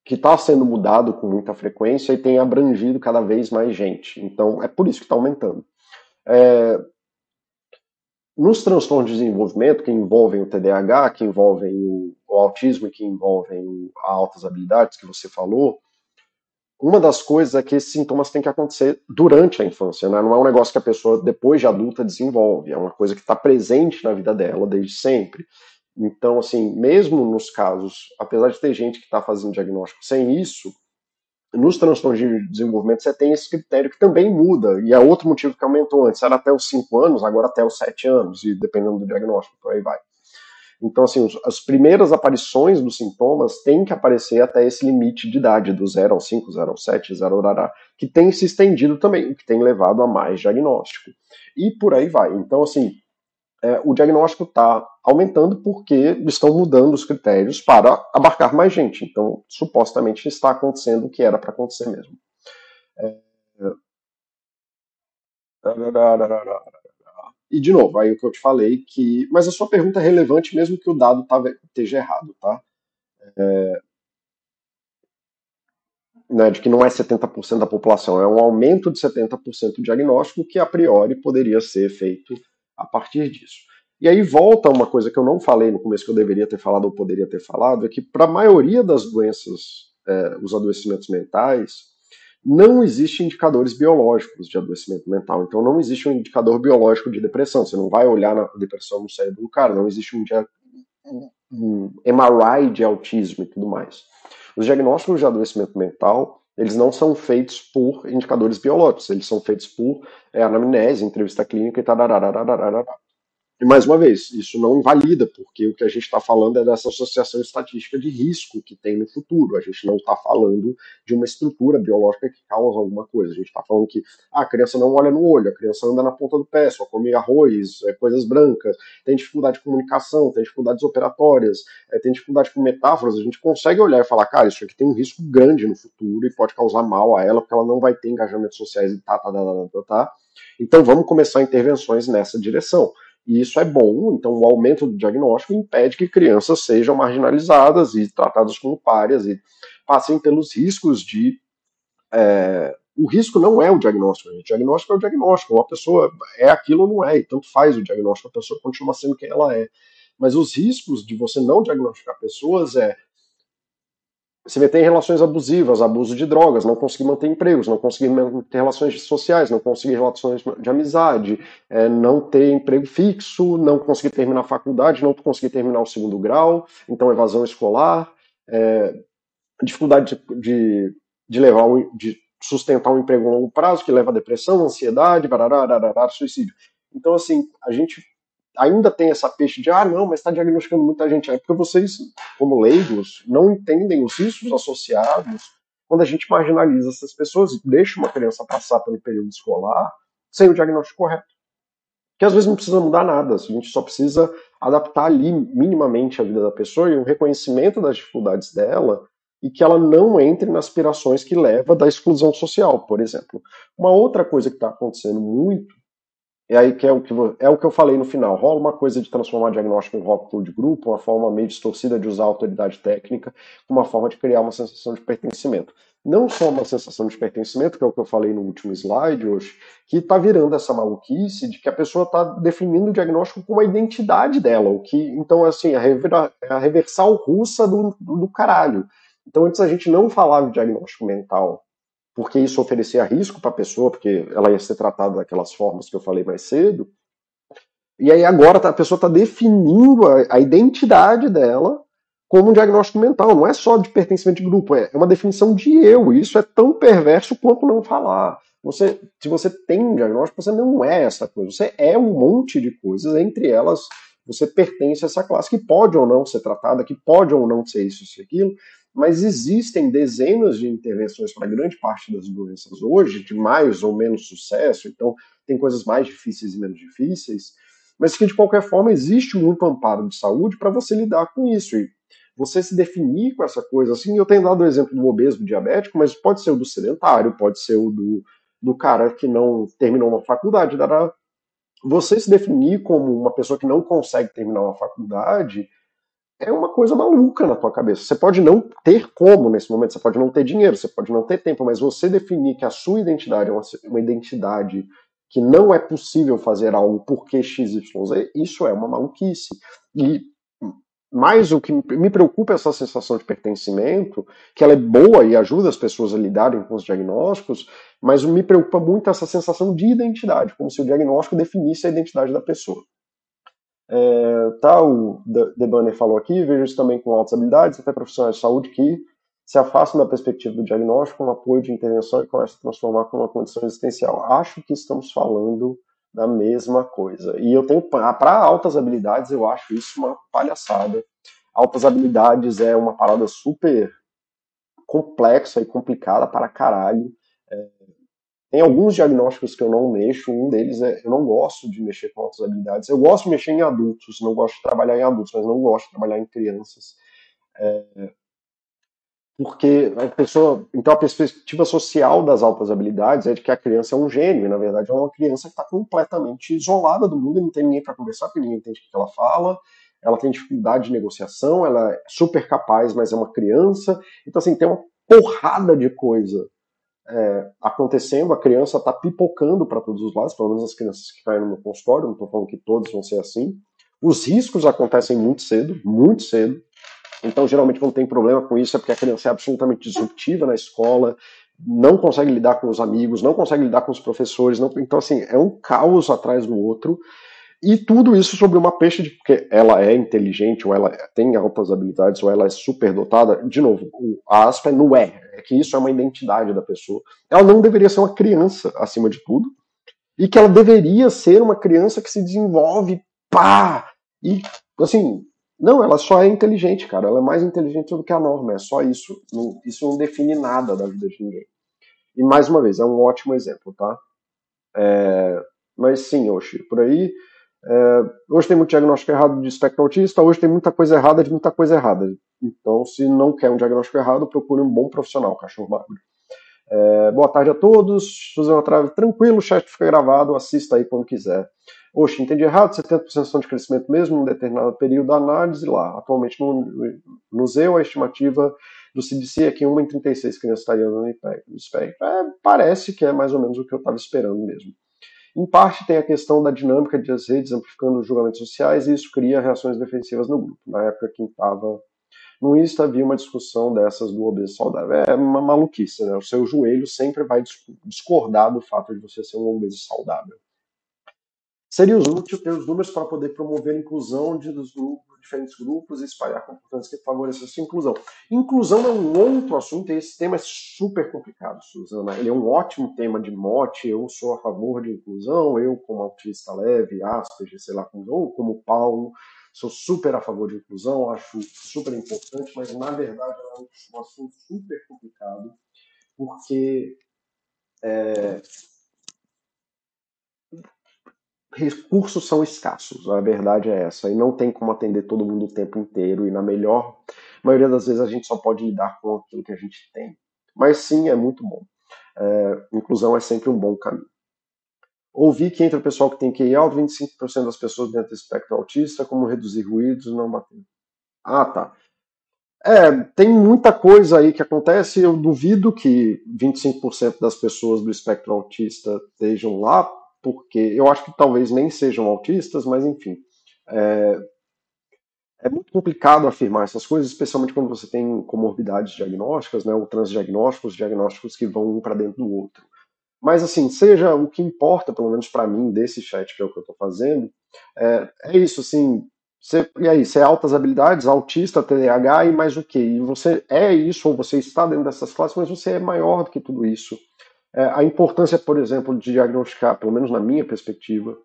que está sendo mudado com muita frequência e tem abrangido cada vez mais gente. Então, é por isso que está aumentando. É, nos transtornos de desenvolvimento, que envolvem o TDAH, que envolvem o, o autismo e que envolvem o, altas habilidades que você falou, uma das coisas é que esses sintomas têm que acontecer durante a infância, né? não é um negócio que a pessoa, depois de adulta, desenvolve, é uma coisa que está presente na vida dela desde sempre. Então, assim, mesmo nos casos, apesar de ter gente que está fazendo diagnóstico sem isso, nos transtornos de desenvolvimento você tem esse critério que também muda, e é outro motivo que aumentou antes, era até os 5 anos, agora até os 7 anos, e dependendo do diagnóstico, por aí vai. Então, assim, as primeiras aparições dos sintomas têm que aparecer até esse limite de idade, do 0 ao 5, 0 ao 7, 0 ao que tem se estendido também, o que tem levado a mais diagnóstico. E por aí vai. Então, assim, é, o diagnóstico está aumentando porque estão mudando os critérios para abarcar mais gente. Então, supostamente está acontecendo o que era para acontecer mesmo. É... E de novo, aí o que eu te falei que. Mas a sua pergunta é relevante mesmo que o dado esteja errado, tá? É... Né, de que não é 70% da população, é um aumento de 70% do diagnóstico que a priori poderia ser feito a partir disso. E aí volta uma coisa que eu não falei no começo, que eu deveria ter falado ou poderia ter falado, é que para a maioria das doenças, é, os adoecimentos mentais, não existem indicadores biológicos de adoecimento mental. Então não existe um indicador biológico de depressão. Você não vai olhar na depressão no cérebro do cara, não existe um, um MRI de autismo e tudo mais. Os diagnósticos de adoecimento mental eles não são feitos por indicadores biológicos, eles são feitos por é, anamnese, entrevista clínica e tal. E mais uma vez, isso não invalida, porque o que a gente está falando é dessa associação estatística de risco que tem no futuro. A gente não está falando de uma estrutura biológica que causa alguma coisa. A gente está falando que ah, a criança não olha no olho, a criança anda na ponta do pé, só come arroz, é, coisas brancas, tem dificuldade de comunicação, tem dificuldades operatórias, é, tem dificuldade com metáforas. A gente consegue olhar e falar, cara, isso aqui tem um risco grande no futuro e pode causar mal a ela, porque ela não vai ter engajamentos sociais e tá, tá, tá, tá, tá. tá. Então vamos começar intervenções nessa direção. E isso é bom, então o aumento do diagnóstico impede que crianças sejam marginalizadas e tratadas como párias e passem pelos riscos de. É, o risco não é o diagnóstico, o diagnóstico é o diagnóstico. Uma pessoa é aquilo ou não é, e tanto faz o diagnóstico, a pessoa continua sendo quem ela é. Mas os riscos de você não diagnosticar pessoas é se meter em relações abusivas, abuso de drogas, não conseguir manter empregos, não conseguir manter relações sociais, não conseguir relações de amizade, é, não ter emprego fixo, não conseguir terminar a faculdade, não conseguir terminar o segundo grau, então evasão escolar, é, dificuldade de, de, de levar de sustentar um emprego a longo prazo, que leva a depressão, ansiedade, barará, barará, suicídio. Então, assim, a gente ainda tem essa peixe de, ah, não, mas está diagnosticando muita gente. É porque vocês, como leigos, não entendem os riscos associados quando a gente marginaliza essas pessoas e deixa uma criança passar pelo período escolar sem o diagnóstico correto. Que às vezes não precisa mudar nada, a gente só precisa adaptar ali minimamente a vida da pessoa e um reconhecimento das dificuldades dela e que ela não entre nas aspirações que leva da exclusão social, por exemplo. Uma outra coisa que está acontecendo muito é aí que é o que, é o que eu falei no final. Rola uma coisa de transformar diagnóstico em rótulo de grupo, uma forma meio distorcida de usar a autoridade técnica, uma forma de criar uma sensação de pertencimento. Não só uma sensação de pertencimento, que é o que eu falei no último slide hoje, que está virando essa maluquice de que a pessoa está definindo o diagnóstico como a identidade dela, o que, então, assim, a, rever, a reversal russa do, do caralho. Então, antes a gente não falava de diagnóstico mental porque isso oferecia risco para a pessoa, porque ela ia ser tratada daquelas formas que eu falei mais cedo. E aí agora tá, a pessoa está definindo a, a, identidade dela como um diagnóstico mental. Não é só de pertencimento de grupo, é, é uma definição de eu. E isso é tão perverso quanto não falar. Você, se você tem diagnóstico, você não é essa coisa. Você é um monte de coisas, entre elas você pertence a essa classe que pode ou não ser tratada, que pode ou não ser isso, isso, aquilo mas existem dezenas de intervenções para grande parte das doenças hoje, de mais ou menos sucesso, então tem coisas mais difíceis e menos difíceis, mas que de qualquer forma existe muito amparo de saúde para você lidar com isso. E você se definir com essa coisa assim, eu tenho dado o exemplo do obeso, diabético, mas pode ser o do sedentário, pode ser o do, do cara que não terminou uma faculdade, dará. Você se definir como uma pessoa que não consegue terminar uma faculdade é uma coisa maluca na tua cabeça. Você pode não ter como nesse momento, você pode não ter dinheiro, você pode não ter tempo, mas você definir que a sua identidade é uma, uma identidade que não é possível fazer algo porque XYZ, isso é uma maluquice. E mais o que me preocupa é essa sensação de pertencimento, que ela é boa e ajuda as pessoas a lidarem com os diagnósticos, mas me preocupa muito essa sensação de identidade, como se o diagnóstico definisse a identidade da pessoa. É, tá, o Debanner falou aqui, vejo isso também com altas habilidades, até profissionais de saúde que se afastam da perspectiva do diagnóstico com apoio de intervenção e começam a transformar como uma condição existencial. Acho que estamos falando da mesma coisa. E eu tenho, para altas habilidades, eu acho isso uma palhaçada. Altas habilidades é uma parada super complexa e complicada para caralho. Tem alguns diagnósticos que eu não mexo, um deles é eu não gosto de mexer com altas habilidades. Eu gosto de mexer em adultos, não gosto de trabalhar em adultos, mas não gosto de trabalhar em crianças. É, porque a pessoa, então a perspectiva social das altas habilidades é de que a criança é um gênio, e na verdade é uma criança que está completamente isolada do mundo não tem ninguém para conversar, porque ninguém entende o que ela fala, ela tem dificuldade de negociação, ela é super capaz, mas é uma criança, então assim, tem uma porrada de coisa é, acontecendo, a criança está pipocando para todos os lados, pelo menos as crianças que caem no meu consultório, não estou falando que todos vão ser assim, os riscos acontecem muito cedo, muito cedo, então, geralmente, quando tem problema com isso, é porque a criança é absolutamente disruptiva na escola, não consegue lidar com os amigos, não consegue lidar com os professores. Não... Então, assim, é um caos atrás do outro. E tudo isso sobre uma peixe de porque ela é inteligente, ou ela tem altas habilidades, ou ela é superdotada. De novo, a aspa é no é, é que isso é uma identidade da pessoa. Ela não deveria ser uma criança, acima de tudo, e que ela deveria ser uma criança que se desenvolve, pá! E, assim, não, ela só é inteligente, cara. Ela é mais inteligente do que a norma. É só isso. Não, isso não define nada da vida de ninguém. E mais uma vez, é um ótimo exemplo, tá? É, mas sim, Oxi, por aí. É, hoje tem muito diagnóstico errado de espectro autista, hoje tem muita coisa errada de muita coisa errada. Então, se não quer um diagnóstico errado, procure um bom profissional, cachorro magro. É, boa tarde a todos. José Trave, tranquilo, o chat fica gravado, assista aí quando quiser. Oxe, entendi errado, 70% são de crescimento mesmo em um determinado período da análise lá. Atualmente no, ZEU, a estimativa do CDC é que 1 em 36 crianças estariam no espectro. É, parece que é mais ou menos o que eu estava esperando mesmo. Em parte tem a questão da dinâmica das redes amplificando os julgamentos sociais e isso cria reações defensivas no grupo. Na época quem estava no Insta havia uma discussão dessas do obeso saudável. É uma maluquice, né? O seu joelho sempre vai discordar do fato de você ser um obeso saudável. Seria útil ter os números para poder promover a inclusão de dos grupos, diferentes grupos e espalhar comportamentos que favoreçam essa inclusão. Inclusão é um outro assunto e esse tema é super complicado, Suzana. Ele é um ótimo tema de mote. Eu sou a favor de inclusão, eu, como autista leve, Asperger, sei lá, ou como Paulo, sou super a favor de inclusão, acho super importante, mas na verdade é um assunto super complicado, porque é, recursos são escassos, a verdade é essa, e não tem como atender todo mundo o tempo inteiro, e na melhor maioria das vezes a gente só pode lidar com aquilo que a gente tem. Mas sim, é muito bom. É, inclusão é sempre um bom caminho. Ouvi que entre o pessoal que tem QI alto, 25% das pessoas dentro do espectro autista, como reduzir ruídos, não bater. Ah, tá. É, tem muita coisa aí que acontece. Eu duvido que 25% das pessoas do espectro autista estejam lá, porque eu acho que talvez nem sejam autistas, mas enfim. É, é muito complicado afirmar essas coisas, especialmente quando você tem comorbidades diagnósticas, né, ou transdiagnósticos, diagnósticos que vão um para dentro do outro. Mas assim, seja o que importa, pelo menos para mim, desse chat que é o que eu estou fazendo, é, é, isso, assim. Você, e aí, você é altas habilidades, autista, TDAH e mais o quê? E você é isso, ou você está dentro dessas classes, mas você é maior do que tudo isso. É, a importância, por exemplo, de diagnosticar, pelo menos na minha perspectiva,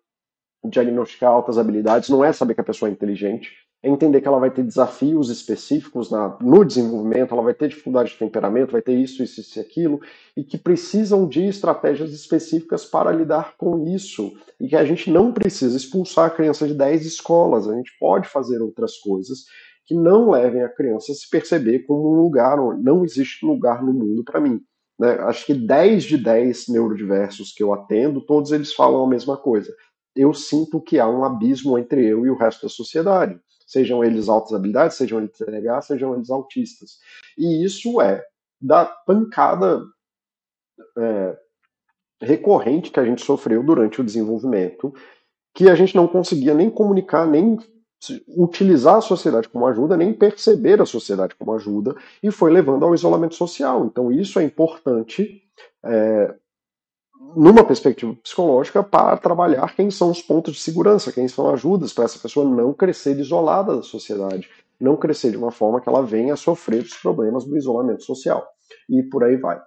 diagnosticar altas habilidades não é saber que a pessoa é inteligente, é entender que ela vai ter desafios específicos na, no desenvolvimento, ela vai ter dificuldade de temperamento, vai ter isso, isso, e aquilo, e que precisam de estratégias específicas para lidar com isso. E que a gente não precisa expulsar a criança de 10 escolas, a gente pode fazer outras coisas que não levem a criança a se perceber como um lugar, não existe lugar no mundo para mim. Né? Acho que 10 de 10 neurodiversos que eu atendo, todos eles falam a mesma coisa. Eu sinto que há um abismo entre eu e o resto da sociedade. sejam eles altas habilidades, sejam eles TDAH, sejam eles autistas. E isso é da pancada é, recorrente que a gente sofreu durante o desenvolvimento, que a gente não conseguia nem comunicar, nem utilizar a sociedade como ajuda, nem perceber a sociedade como ajuda, e foi levando ao isolamento social. Então, isso é importante é, numa perspectiva psicológica para trabalhar quem são os pontos de segurança, quem são ajudas para essa pessoa não crescer isolada da sociedade, não crescer de uma forma que ela venha a sofrer os problemas do isolamento social. E por aí vai.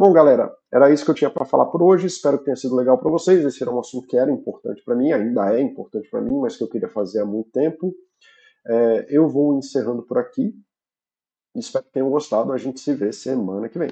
Bom, galera, era isso que eu tinha para falar por hoje. Espero que tenha sido legal para vocês. Esse era um assunto que era importante para mim, ainda é importante para mim, mas que eu queria fazer há muito tempo. É, eu vou encerrando por aqui. Espero que tenham gostado. A gente se vê semana que vem.